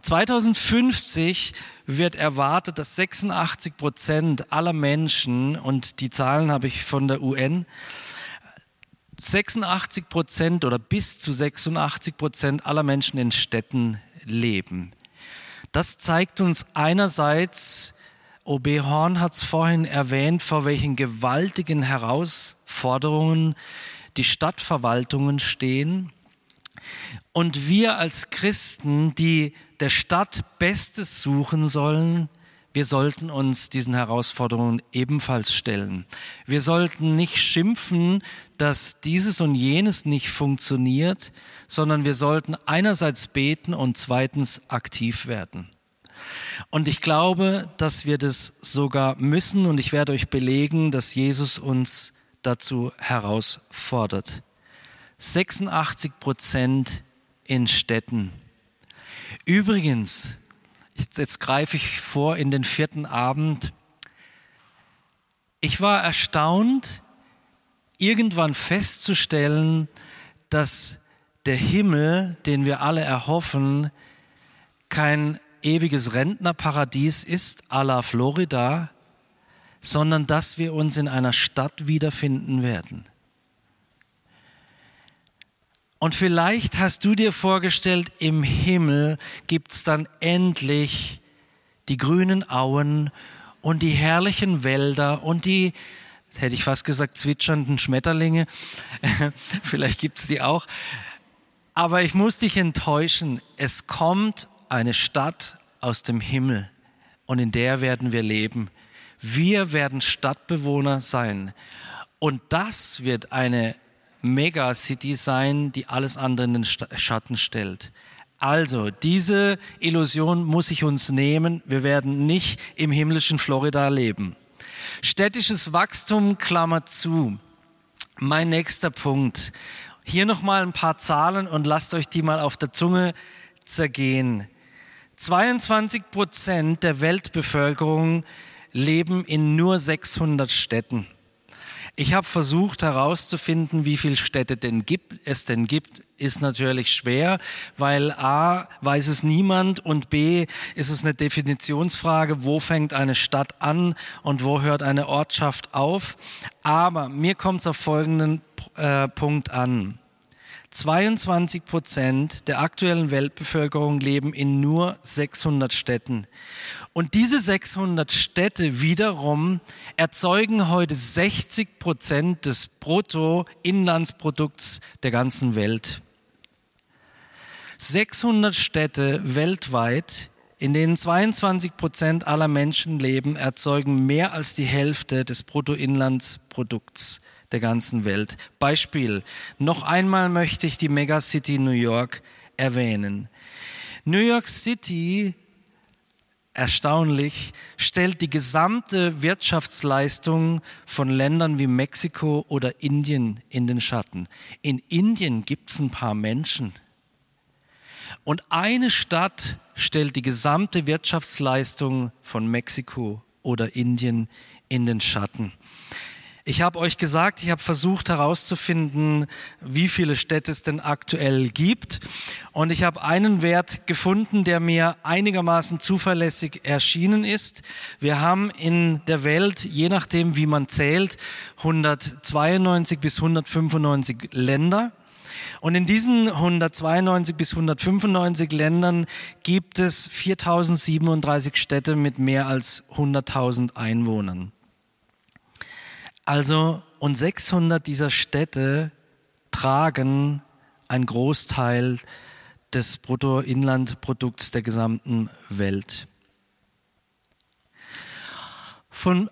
Speaker 2: 2050 wird erwartet, dass 86 Prozent aller Menschen, und die Zahlen habe ich von der UN, 86 Prozent oder bis zu 86 Prozent aller Menschen in Städten leben. Das zeigt uns einerseits, OB Horn hat es vorhin erwähnt, vor welchen gewaltigen Herausforderungen die Stadtverwaltungen stehen. Und wir als Christen, die der Stadt Bestes suchen sollen, wir sollten uns diesen Herausforderungen ebenfalls stellen. Wir sollten nicht schimpfen, dass dieses und jenes nicht funktioniert, sondern wir sollten einerseits beten und zweitens aktiv werden. Und ich glaube, dass wir das sogar müssen und ich werde euch belegen, dass Jesus uns dazu herausfordert. 86 Prozent in Städten. Übrigens, Jetzt, jetzt greife ich vor in den vierten Abend. Ich war erstaunt, irgendwann festzustellen, dass der Himmel, den wir alle erhoffen, kein ewiges Rentnerparadies ist, à la Florida, sondern dass wir uns in einer Stadt wiederfinden werden. Und vielleicht hast du dir vorgestellt, im Himmel gibt es dann endlich die grünen Auen und die herrlichen Wälder und die, hätte ich fast gesagt, zwitschernden Schmetterlinge. vielleicht gibt es die auch. Aber ich muss dich enttäuschen. Es kommt eine Stadt aus dem Himmel und in der werden wir leben. Wir werden Stadtbewohner sein. Und das wird eine Megacity sein, die alles andere in den Schatten stellt. Also, diese Illusion muss ich uns nehmen. Wir werden nicht im himmlischen Florida leben. Städtisches Wachstum, Klammer zu. Mein nächster Punkt. Hier nochmal ein paar Zahlen und lasst euch die mal auf der Zunge zergehen. 22 Prozent der Weltbevölkerung leben in nur 600 Städten. Ich habe versucht herauszufinden, wie viele Städte denn gibt, es denn gibt. Ist natürlich schwer, weil A weiß es niemand und B ist es eine Definitionsfrage, wo fängt eine Stadt an und wo hört eine Ortschaft auf. Aber mir kommt es auf folgenden äh, Punkt an. 22 Prozent der aktuellen Weltbevölkerung leben in nur 600 Städten. Und diese 600 Städte wiederum erzeugen heute 60 Prozent des Bruttoinlandsprodukts der ganzen Welt. 600 Städte weltweit, in denen 22 Prozent aller Menschen leben, erzeugen mehr als die Hälfte des Bruttoinlandsprodukts der ganzen Welt. Beispiel. Noch einmal möchte ich die Megacity New York erwähnen. New York City erstaunlich, stellt die gesamte Wirtschaftsleistung von Ländern wie Mexiko oder Indien in den Schatten. In Indien gibt es ein paar Menschen. Und eine Stadt stellt die gesamte Wirtschaftsleistung von Mexiko oder Indien in den Schatten. Ich habe euch gesagt, ich habe versucht herauszufinden, wie viele Städte es denn aktuell gibt. Und ich habe einen Wert gefunden, der mir einigermaßen zuverlässig erschienen ist. Wir haben in der Welt, je nachdem wie man zählt, 192 bis 195 Länder. Und in diesen 192 bis 195 Ländern gibt es 4037 Städte mit mehr als 100.000 Einwohnern. Also, und 600 dieser Städte tragen einen Großteil des Bruttoinlandprodukts der gesamten Welt. Von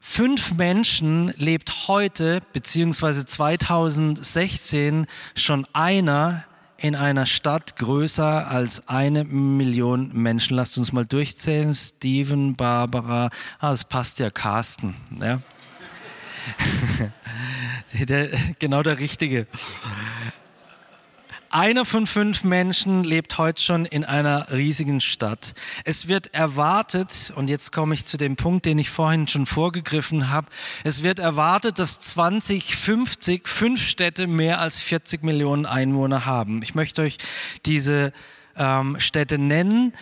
Speaker 2: fünf Menschen lebt heute beziehungsweise 2016 schon einer in einer Stadt größer als eine Million Menschen. Lasst uns mal durchzählen. Steven, Barbara, ah, das passt ja, Carsten. Ja. der, genau der Richtige. Einer von fünf Menschen lebt heute schon in einer riesigen Stadt. Es wird erwartet, und jetzt komme ich zu dem Punkt, den ich vorhin schon vorgegriffen habe, es wird erwartet, dass 2050 fünf Städte mehr als 40 Millionen Einwohner haben. Ich möchte euch diese ähm, Städte nennen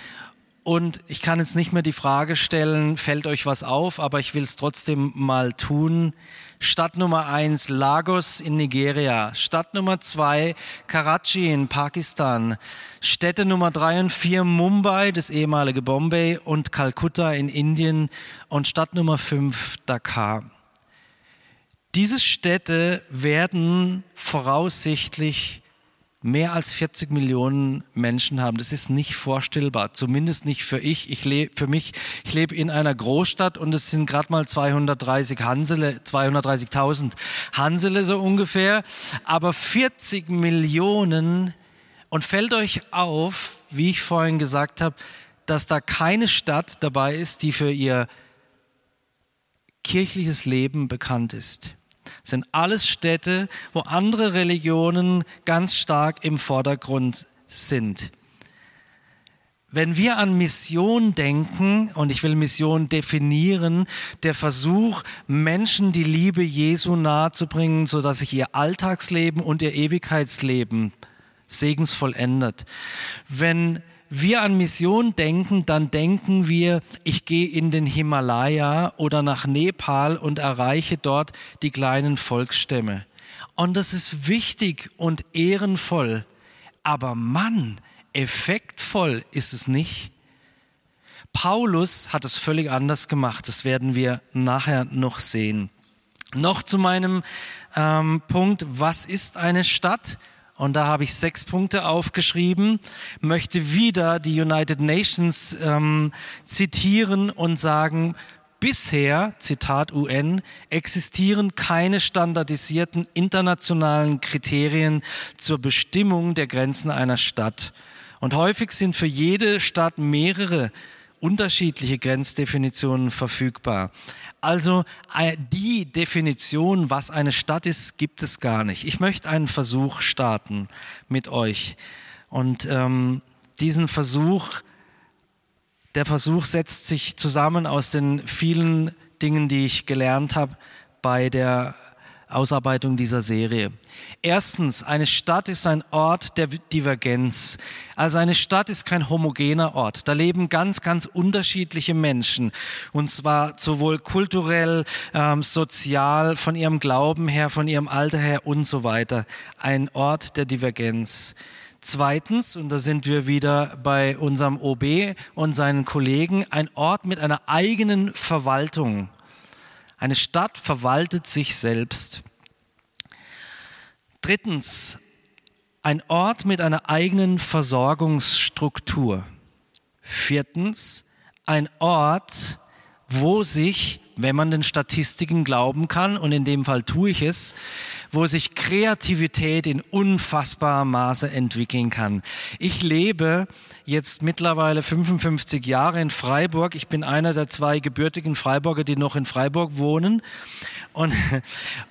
Speaker 2: und ich kann jetzt nicht mehr die Frage stellen, fällt euch was auf, aber ich will es trotzdem mal tun. Stadt Nummer eins Lagos in Nigeria. Stadt Nummer zwei Karachi in Pakistan. Städte Nummer drei und vier Mumbai, das ehemalige Bombay und Kalkutta in Indien. Und Stadt Nummer fünf Dakar. Diese Städte werden voraussichtlich mehr als 40 Millionen Menschen haben. Das ist nicht vorstellbar, zumindest nicht für ich. Ich lebe für mich. Ich lebe in einer Großstadt und es sind gerade mal 230 Hansele, 230.000 Hansele so ungefähr, aber 40 Millionen und fällt euch auf, wie ich vorhin gesagt habe, dass da keine Stadt dabei ist, die für ihr kirchliches Leben bekannt ist. Sind alles Städte, wo andere Religionen ganz stark im Vordergrund sind. Wenn wir an Mission denken, und ich will Mission definieren, der Versuch, Menschen die Liebe Jesu nahezubringen, sodass sich ihr Alltagsleben und ihr Ewigkeitsleben segensvoll ändert. Wenn wir an Mission denken, dann denken wir, ich gehe in den Himalaya oder nach Nepal und erreiche dort die kleinen Volksstämme. Und das ist wichtig und ehrenvoll. Aber Mann, effektvoll ist es nicht. Paulus hat es völlig anders gemacht. Das werden wir nachher noch sehen. Noch zu meinem ähm, Punkt, was ist eine Stadt? Und da habe ich sechs Punkte aufgeschrieben, möchte wieder die United Nations ähm, zitieren und sagen, bisher, Zitat UN, existieren keine standardisierten internationalen Kriterien zur Bestimmung der Grenzen einer Stadt. Und häufig sind für jede Stadt mehrere unterschiedliche Grenzdefinitionen verfügbar. Also äh, die Definition, was eine Stadt ist, gibt es gar nicht. Ich möchte einen Versuch starten mit euch. Und ähm, diesen Versuch, der Versuch setzt sich zusammen aus den vielen Dingen, die ich gelernt habe bei der Ausarbeitung dieser Serie. Erstens, eine Stadt ist ein Ort der Divergenz. Also eine Stadt ist kein homogener Ort. Da leben ganz, ganz unterschiedliche Menschen. Und zwar sowohl kulturell, ähm, sozial, von ihrem Glauben her, von ihrem Alter her und so weiter. Ein Ort der Divergenz. Zweitens, und da sind wir wieder bei unserem OB und seinen Kollegen, ein Ort mit einer eigenen Verwaltung. Eine Stadt verwaltet sich selbst. Drittens, ein Ort mit einer eigenen Versorgungsstruktur. Viertens, ein Ort, wo sich, wenn man den Statistiken glauben kann, und in dem Fall tue ich es, wo sich Kreativität in unfassbarem Maße entwickeln kann. Ich lebe jetzt mittlerweile 55 Jahre in Freiburg. Ich bin einer der zwei gebürtigen Freiburger, die noch in Freiburg wohnen und,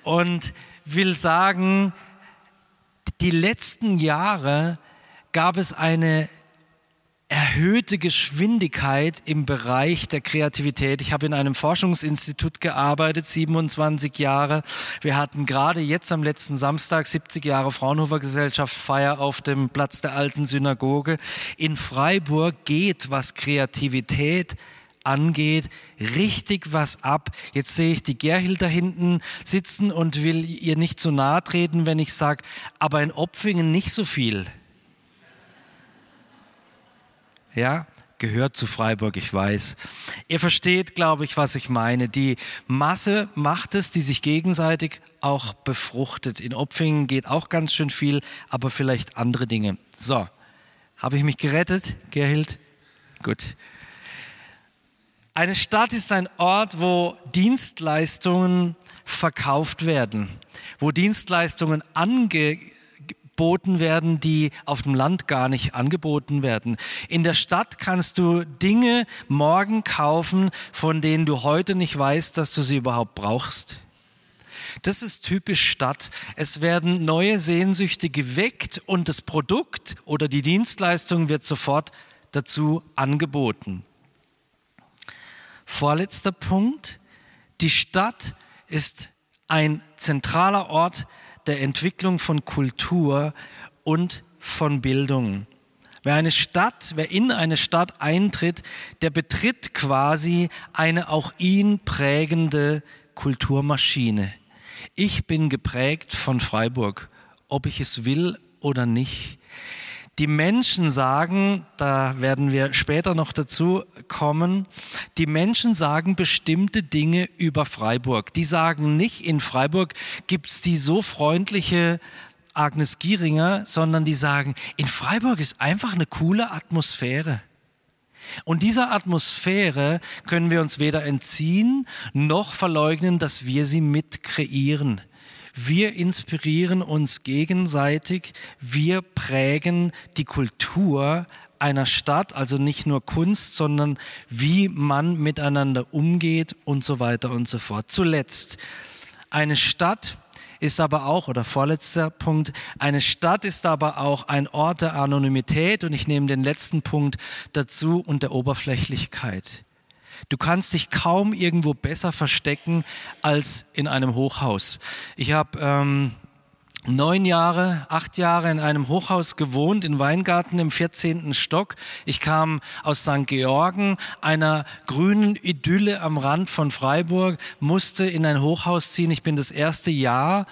Speaker 2: und will sagen, die letzten Jahre gab es eine erhöhte Geschwindigkeit im Bereich der Kreativität. Ich habe in einem Forschungsinstitut gearbeitet, 27 Jahre. Wir hatten gerade jetzt am letzten Samstag 70 Jahre Fraunhofer Gesellschaft Feier auf dem Platz der alten Synagoge. In Freiburg geht, was Kreativität angeht, richtig was ab. Jetzt sehe ich die Gerhild da hinten sitzen und will ihr nicht zu nahe treten, wenn ich sage, aber in Opfingen nicht so viel ja, gehört zu Freiburg, ich weiß. Ihr versteht, glaube ich, was ich meine. Die Masse macht es, die sich gegenseitig auch befruchtet. In Opfingen geht auch ganz schön viel, aber vielleicht andere Dinge. So, habe ich mich gerettet, Gerhild? Gut. Eine Stadt ist ein Ort, wo Dienstleistungen verkauft werden, wo Dienstleistungen ange angeboten werden, die auf dem Land gar nicht angeboten werden. In der Stadt kannst du Dinge morgen kaufen, von denen du heute nicht weißt, dass du sie überhaupt brauchst. Das ist typisch Stadt. Es werden neue Sehnsüchte geweckt und das Produkt oder die Dienstleistung wird sofort dazu angeboten. Vorletzter Punkt. Die Stadt ist ein zentraler Ort der Entwicklung von Kultur und von Bildung. Wer eine Stadt, wer in eine Stadt eintritt, der betritt quasi eine auch ihn prägende Kulturmaschine. Ich bin geprägt von Freiburg, ob ich es will oder nicht. Die Menschen sagen, da werden wir später noch dazu kommen, die Menschen sagen bestimmte Dinge über Freiburg. Die sagen nicht, in Freiburg gibt's die so freundliche Agnes Gieringer, sondern die sagen, in Freiburg ist einfach eine coole Atmosphäre. Und dieser Atmosphäre können wir uns weder entziehen noch verleugnen, dass wir sie mit kreieren. Wir inspirieren uns gegenseitig, wir prägen die Kultur einer Stadt, also nicht nur Kunst, sondern wie man miteinander umgeht und so weiter und so fort. Zuletzt, eine Stadt ist aber auch, oder vorletzter Punkt, eine Stadt ist aber auch ein Ort der Anonymität und ich nehme den letzten Punkt dazu und der Oberflächlichkeit. Du kannst dich kaum irgendwo besser verstecken als in einem Hochhaus. Ich habe ähm, neun Jahre, acht Jahre in einem Hochhaus gewohnt, in Weingarten im 14. Stock. Ich kam aus St. Georgen, einer grünen Idylle am Rand von Freiburg, musste in ein Hochhaus ziehen. Ich bin das erste Jahr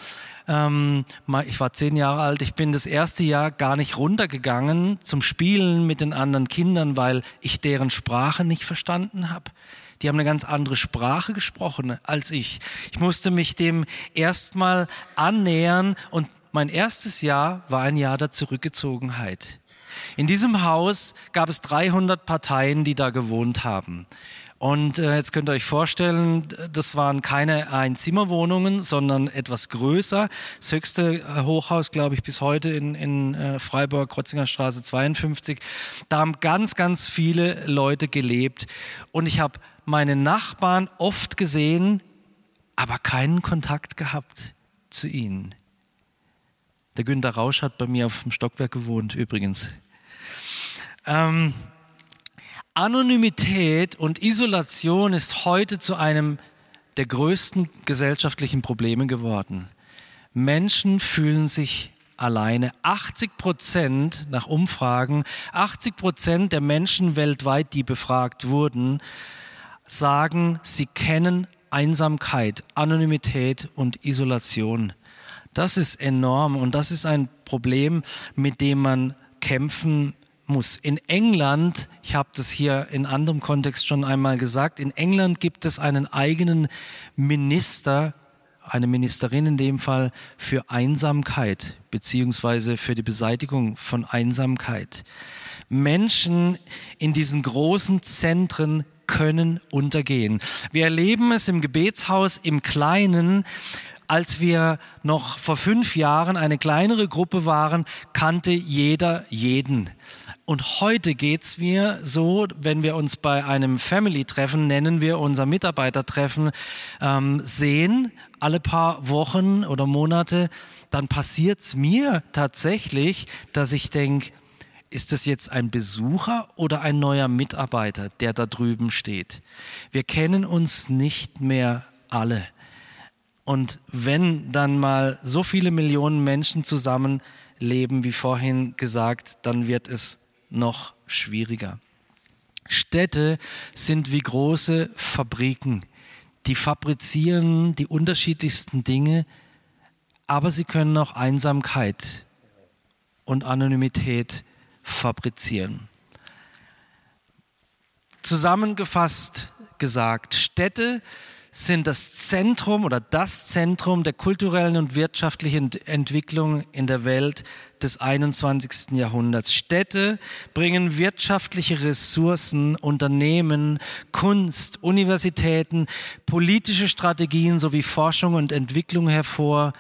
Speaker 2: ähm, ich war zehn Jahre alt, ich bin das erste Jahr gar nicht runtergegangen zum Spielen mit den anderen Kindern, weil ich deren Sprache nicht verstanden habe. Die haben eine ganz andere Sprache gesprochen als ich. Ich musste mich dem erstmal annähern und mein erstes Jahr war ein Jahr der Zurückgezogenheit. In diesem Haus gab es 300 Parteien, die da gewohnt haben. Und äh, jetzt könnt ihr euch vorstellen, das waren keine Einzimmerwohnungen, sondern etwas größer. Das höchste äh, Hochhaus, glaube ich, bis heute in, in äh, Freiburg, Krotzinger Straße 52. Da haben ganz, ganz viele Leute gelebt. Und ich habe meine Nachbarn oft gesehen, aber keinen Kontakt gehabt zu ihnen. Der Günter Rausch hat bei mir auf dem Stockwerk gewohnt, übrigens. Ähm, Anonymität und Isolation ist heute zu einem der größten gesellschaftlichen Probleme geworden. Menschen fühlen sich alleine. 80 Prozent nach Umfragen, 80 Prozent der Menschen weltweit, die befragt wurden, sagen, sie kennen Einsamkeit, Anonymität und Isolation. Das ist enorm und das ist ein Problem, mit dem man kämpfen muss. In England, ich habe das hier in anderem Kontext schon einmal gesagt, in England gibt es einen eigenen Minister, eine Ministerin in dem Fall, für Einsamkeit beziehungsweise für die Beseitigung von Einsamkeit. Menschen in diesen großen Zentren können untergehen. Wir erleben es im Gebetshaus im Kleinen, als wir noch vor fünf Jahren eine kleinere Gruppe waren, kannte jeder jeden. Und heute geht's mir so, wenn wir uns bei einem Family-Treffen, nennen wir unser Mitarbeitertreffen, ähm, sehen, alle paar Wochen oder Monate, dann passiert's mir tatsächlich, dass ich denke, ist das jetzt ein Besucher oder ein neuer Mitarbeiter, der da drüben steht? Wir kennen uns nicht mehr alle. Und wenn dann mal so viele Millionen Menschen zusammenleben, wie vorhin gesagt, dann wird es noch schwieriger. Städte sind wie große Fabriken. Die fabrizieren die unterschiedlichsten Dinge, aber sie können auch Einsamkeit und Anonymität fabrizieren. Zusammengefasst gesagt, Städte sind das Zentrum oder das Zentrum der kulturellen und wirtschaftlichen Entwicklung in der Welt des 21. Jahrhunderts. Städte bringen wirtschaftliche Ressourcen, Unternehmen, Kunst, Universitäten, politische Strategien sowie Forschung und Entwicklung hervor.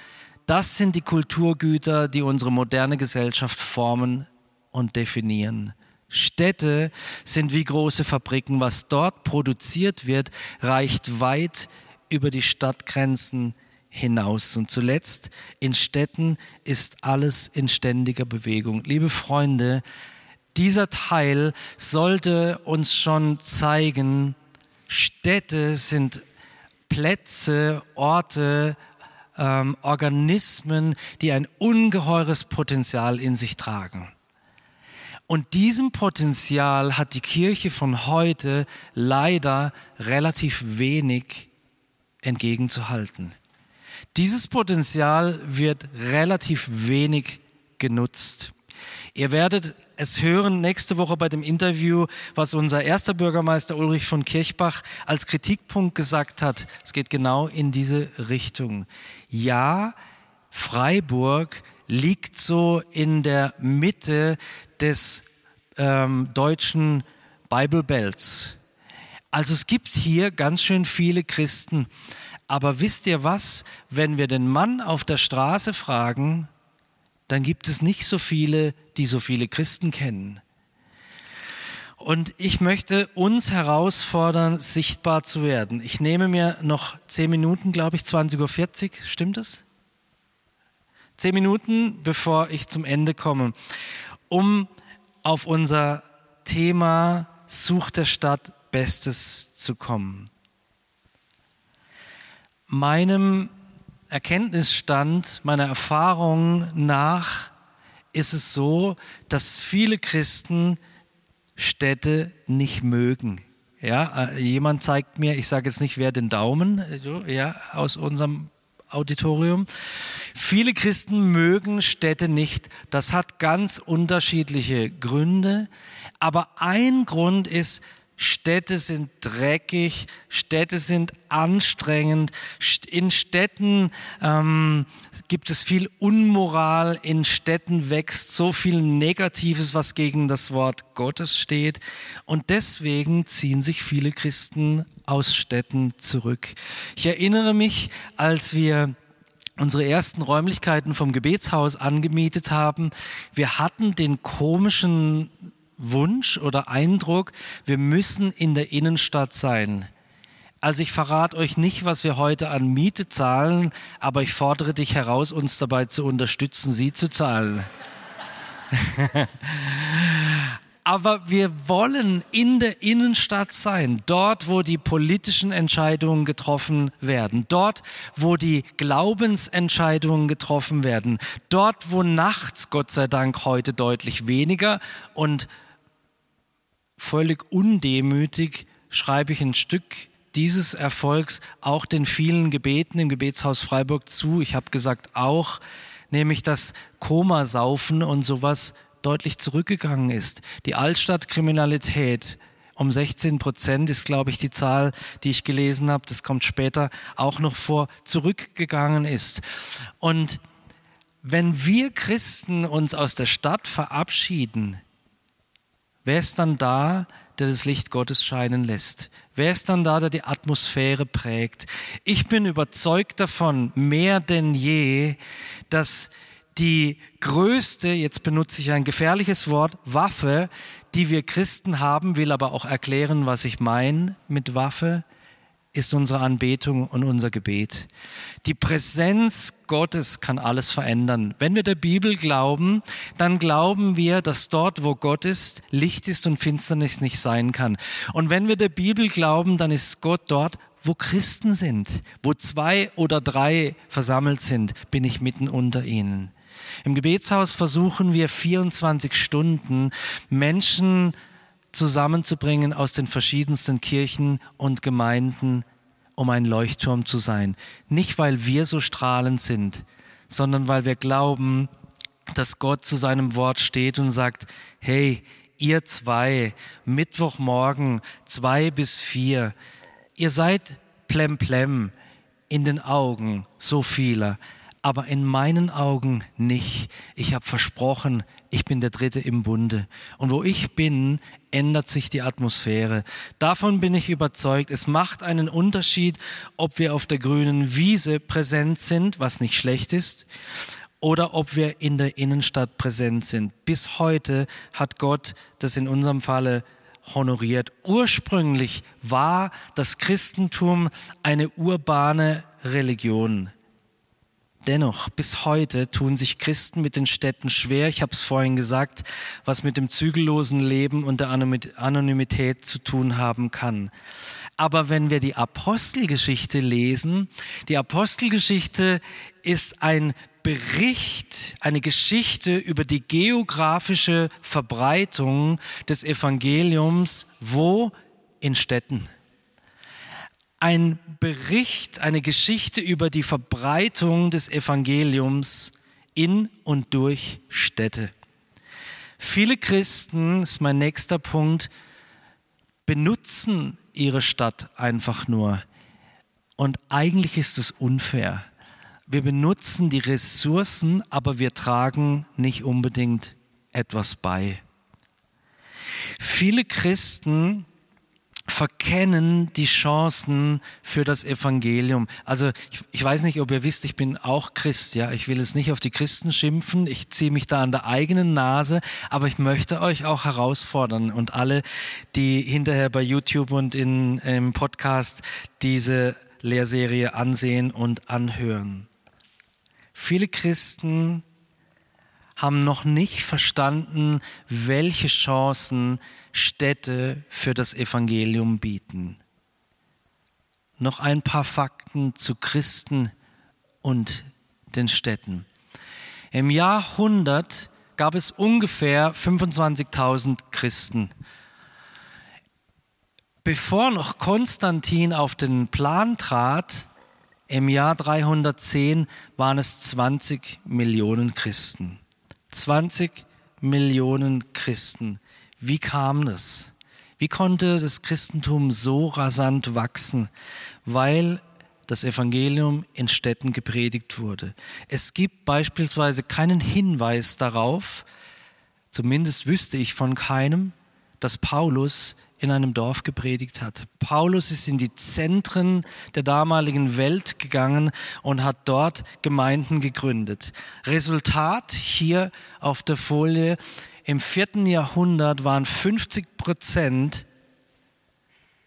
Speaker 2: Das sind die Kulturgüter, die unsere moderne Gesellschaft formen und definieren. Städte sind wie große Fabriken. Was dort produziert wird, reicht weit über die Stadtgrenzen hinaus. Und zuletzt, in Städten ist alles in ständiger Bewegung. Liebe Freunde, dieser Teil sollte uns schon zeigen, Städte sind Plätze, Orte, ähm, Organismen, die ein ungeheures Potenzial in sich tragen. Und diesem Potenzial hat die Kirche von heute leider relativ wenig entgegenzuhalten. Dieses Potenzial wird relativ wenig genutzt. Ihr werdet es hören nächste Woche bei dem Interview, was unser erster Bürgermeister Ulrich von Kirchbach als Kritikpunkt gesagt hat. Es geht genau in diese Richtung. Ja, Freiburg liegt so in der Mitte des ähm, deutschen Bible Belts. Also es gibt hier ganz schön viele Christen. Aber wisst ihr was? Wenn wir den Mann auf der Straße fragen, dann gibt es nicht so viele, die so viele Christen kennen. Und ich möchte uns herausfordern, sichtbar zu werden. Ich nehme mir noch zehn Minuten, glaube ich, 20.40 Uhr, stimmt es? Zehn Minuten, bevor ich zum Ende komme, um auf unser Thema Such der Stadt Bestes zu kommen. Meinem Erkenntnisstand, meiner Erfahrung nach ist es so, dass viele Christen Städte nicht mögen. Ja, äh, jemand zeigt mir, ich sage jetzt nicht wer den Daumen, ja, aus unserem Auditorium. Viele Christen mögen Städte nicht. Das hat ganz unterschiedliche Gründe. Aber ein Grund ist, Städte sind dreckig, Städte sind anstrengend, in Städten ähm, gibt es viel Unmoral, in Städten wächst so viel Negatives, was gegen das Wort Gottes steht. Und deswegen ziehen sich viele Christen aus Städten zurück. Ich erinnere mich, als wir unsere ersten Räumlichkeiten vom Gebetshaus angemietet haben, wir hatten den komischen Wunsch oder Eindruck, wir müssen in der Innenstadt sein. Also ich verrate euch nicht, was wir heute an Miete zahlen, aber ich fordere dich heraus, uns dabei zu unterstützen, sie zu zahlen. Aber wir wollen in der Innenstadt sein, dort, wo die politischen Entscheidungen getroffen werden, dort, wo die Glaubensentscheidungen getroffen werden, dort, wo nachts, Gott sei Dank, heute deutlich weniger und völlig undemütig schreibe ich ein Stück dieses Erfolgs auch den vielen Gebeten im Gebetshaus Freiburg zu. Ich habe gesagt auch, nämlich das Komasaufen und sowas deutlich zurückgegangen ist. Die Altstadtkriminalität um 16 Prozent ist, glaube ich, die Zahl, die ich gelesen habe, das kommt später auch noch vor, zurückgegangen ist. Und wenn wir Christen uns aus der Stadt verabschieden, wer ist dann da, der das Licht Gottes scheinen lässt? Wer ist dann da, der die Atmosphäre prägt? Ich bin überzeugt davon, mehr denn je, dass die größte, jetzt benutze ich ein gefährliches Wort, Waffe, die wir Christen haben, will aber auch erklären, was ich meine mit Waffe, ist unsere Anbetung und unser Gebet. Die Präsenz Gottes kann alles verändern. Wenn wir der Bibel glauben, dann glauben wir, dass dort, wo Gott ist, Licht ist und Finsternis nicht sein kann. Und wenn wir der Bibel glauben, dann ist Gott dort, wo Christen sind, wo zwei oder drei versammelt sind, bin ich mitten unter ihnen. Im Gebetshaus versuchen wir 24 Stunden Menschen zusammenzubringen aus den verschiedensten Kirchen und Gemeinden, um ein Leuchtturm zu sein. Nicht, weil wir so strahlend sind, sondern weil wir glauben, dass Gott zu seinem Wort steht und sagt, hey, ihr zwei, Mittwochmorgen, zwei bis vier, ihr seid plemplem in den Augen so vieler, aber in meinen Augen nicht. Ich habe versprochen, ich bin der Dritte im Bunde. Und wo ich bin, ändert sich die Atmosphäre. Davon bin ich überzeugt. Es macht einen Unterschied, ob wir auf der grünen Wiese präsent sind, was nicht schlecht ist, oder ob wir in der Innenstadt präsent sind. Bis heute hat Gott das in unserem Falle honoriert. Ursprünglich war das Christentum eine urbane Religion. Dennoch, bis heute tun sich Christen mit den Städten schwer. Ich habe es vorhin gesagt, was mit dem zügellosen Leben und der Anonymität zu tun haben kann. Aber wenn wir die Apostelgeschichte lesen, die Apostelgeschichte ist ein Bericht, eine Geschichte über die geografische Verbreitung des Evangeliums, wo? In Städten ein Bericht, eine Geschichte über die Verbreitung des Evangeliums in und durch Städte. Viele Christen, ist mein nächster Punkt, benutzen ihre Stadt einfach nur. Und eigentlich ist es unfair. Wir benutzen die Ressourcen, aber wir tragen nicht unbedingt etwas bei. Viele Christen verkennen die Chancen für das Evangelium. Also ich, ich, weiß nicht, ob ihr wisst, ich bin auch Christ, ja. Ich will es nicht auf die Christen schimpfen. Ich ziehe mich da an der eigenen Nase, aber ich möchte euch auch herausfordern und alle, die hinterher bei YouTube und in, im Podcast diese Lehrserie ansehen und anhören. Viele Christen haben noch nicht verstanden, welche Chancen Städte für das Evangelium bieten. Noch ein paar Fakten zu Christen und den Städten. Im Jahr 100 gab es ungefähr 25.000 Christen. Bevor noch Konstantin auf den Plan trat, im Jahr 310 waren es 20 Millionen Christen. 20 Millionen Christen. Wie kam das? Wie konnte das Christentum so rasant wachsen? Weil das Evangelium in Städten gepredigt wurde. Es gibt beispielsweise keinen Hinweis darauf, zumindest wüsste ich von keinem, dass Paulus in einem Dorf gepredigt hat. Paulus ist in die Zentren der damaligen Welt gegangen und hat dort Gemeinden gegründet. Resultat hier auf der Folie im vierten Jahrhundert waren 50 Prozent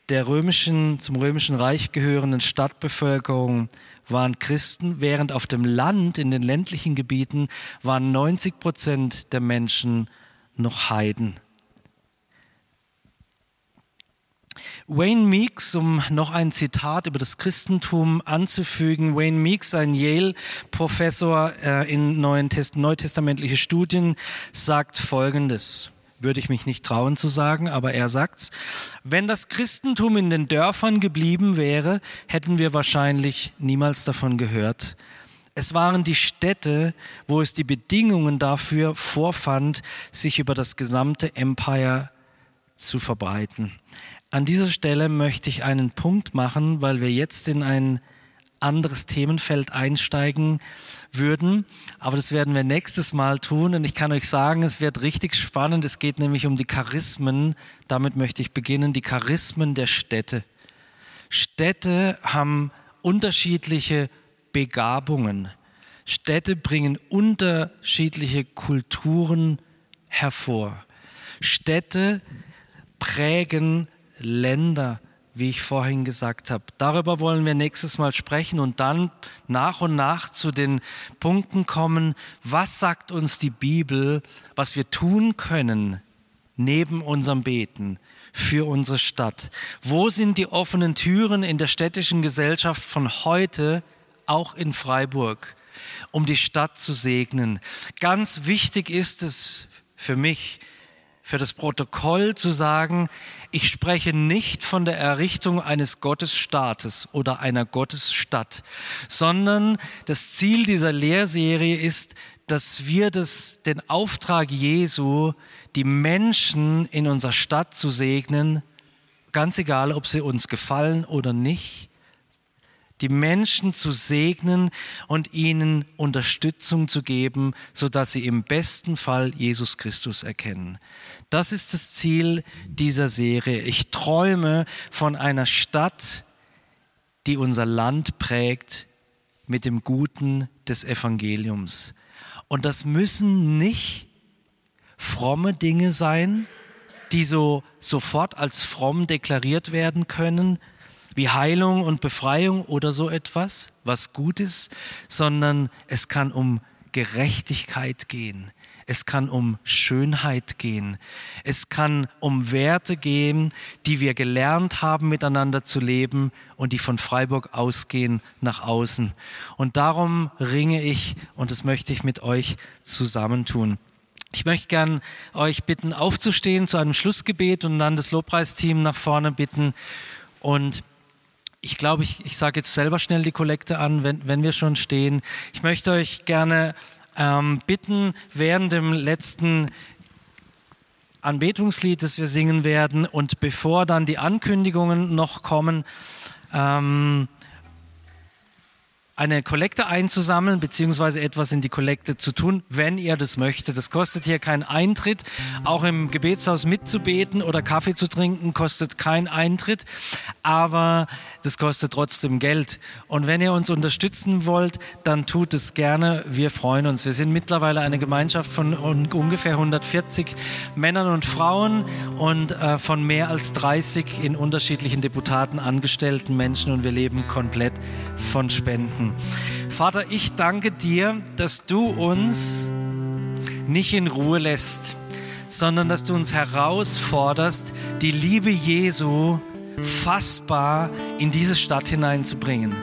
Speaker 2: der römischen, zum römischen Reich gehörenden Stadtbevölkerung waren Christen, während auf dem Land, in den ländlichen Gebieten, waren 90 Prozent der Menschen noch Heiden. Wayne Meeks, um noch ein Zitat über das Christentum anzufügen, Wayne Meeks, ein Yale-Professor äh, in neutestamentliche Studien, sagt Folgendes. Würde ich mich nicht trauen zu sagen, aber er sagt's. Wenn das Christentum in den Dörfern geblieben wäre, hätten wir wahrscheinlich niemals davon gehört. Es waren die Städte, wo es die Bedingungen dafür vorfand, sich über das gesamte Empire zu verbreiten. An dieser Stelle möchte ich einen Punkt machen, weil wir jetzt in ein anderes Themenfeld einsteigen würden. Aber das werden wir nächstes Mal tun. Und ich kann euch sagen, es wird richtig spannend. Es geht nämlich um die Charismen. Damit möchte ich beginnen. Die Charismen der Städte. Städte haben unterschiedliche Begabungen. Städte bringen unterschiedliche Kulturen hervor. Städte prägen Länder, wie ich vorhin gesagt habe. Darüber wollen wir nächstes Mal sprechen und dann nach und nach zu den Punkten kommen, was sagt uns die Bibel, was wir tun können neben unserem Beten für unsere Stadt. Wo sind die offenen Türen in der städtischen Gesellschaft von heute, auch in Freiburg, um die Stadt zu segnen? Ganz wichtig ist es für mich, für das Protokoll zu sagen, ich spreche nicht von der Errichtung eines Gottesstaates oder einer Gottesstadt, sondern das Ziel dieser Lehrserie ist, dass wir das, den Auftrag Jesu, die Menschen in unserer Stadt zu segnen, ganz egal, ob sie uns gefallen oder nicht, die Menschen zu segnen und ihnen Unterstützung zu geben, sodass sie im besten Fall Jesus Christus erkennen. Das ist das Ziel dieser Serie. Ich träume von einer Stadt, die unser Land prägt mit dem Guten des Evangeliums. Und das müssen nicht fromme Dinge sein, die so sofort als fromm deklariert werden können, wie Heilung und Befreiung oder so etwas, was gut ist, sondern es kann um Gerechtigkeit gehen. Es kann um Schönheit gehen. Es kann um Werte gehen, die wir gelernt haben, miteinander zu leben und die von Freiburg ausgehen nach außen. Und darum ringe ich und das möchte ich mit euch zusammentun. Ich möchte gern euch bitten, aufzustehen zu einem Schlussgebet und dann das Lobpreisteam nach vorne bitten. Und ich glaube, ich, ich sage jetzt selber schnell die Kollekte an, wenn, wenn wir schon stehen. Ich möchte euch gerne ähm, bitten, während dem letzten Anbetungslied, das wir singen werden, und bevor dann die Ankündigungen noch kommen, ähm, eine Kollekte einzusammeln, beziehungsweise etwas in die Kollekte zu tun, wenn ihr das möchtet. Das kostet hier keinen Eintritt. Auch im Gebetshaus mitzubeten oder Kaffee zu trinken kostet keinen Eintritt. Aber das kostet trotzdem Geld. Und wenn ihr uns unterstützen wollt, dann tut es gerne. Wir freuen uns. Wir sind mittlerweile eine Gemeinschaft von ungefähr 140 Männern und Frauen und äh, von mehr als 30 in unterschiedlichen Deputaten angestellten Menschen und wir leben komplett von Spenden. Vater, ich danke dir, dass du uns nicht in Ruhe lässt, sondern dass du uns herausforderst, die Liebe Jesu fassbar in diese Stadt hineinzubringen,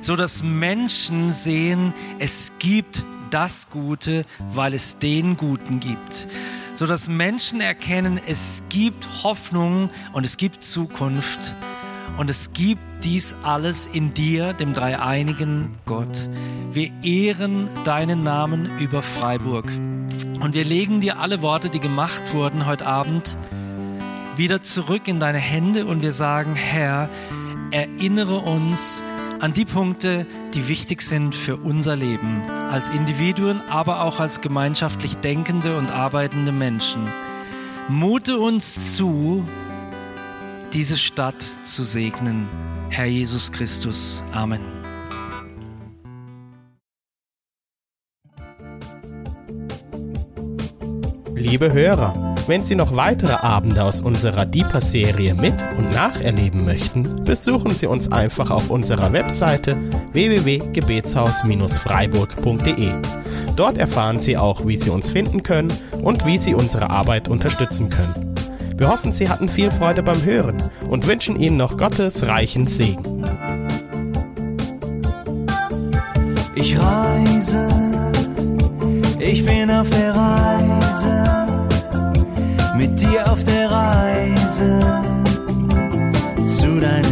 Speaker 2: so dass Menschen sehen, es gibt das Gute, weil es den Guten gibt, so dass Menschen erkennen, es gibt Hoffnung und es gibt Zukunft und es gibt dies alles in dir, dem dreieinigen Gott. Wir ehren deinen Namen über Freiburg und wir legen dir alle Worte, die gemacht wurden heute Abend, wieder zurück in deine Hände und wir sagen, Herr, erinnere uns an die Punkte, die wichtig sind für unser Leben als Individuen, aber auch als gemeinschaftlich denkende und arbeitende Menschen. Mute uns zu, diese Stadt zu segnen. Herr Jesus Christus. Amen.
Speaker 1: Liebe Hörer, wenn Sie noch weitere Abende aus unserer Deeper-Serie mit- und nacherleben möchten, besuchen Sie uns einfach auf unserer Webseite www.gebetshaus-freiburg.de. Dort erfahren Sie auch, wie Sie uns finden können und wie Sie unsere Arbeit unterstützen können. Wir hoffen, Sie hatten viel Freude beim Hören und wünschen Ihnen noch Gottes reichen Segen.
Speaker 2: Ich reise, ich bin auf der Reise, mit dir auf der Reise zu deinem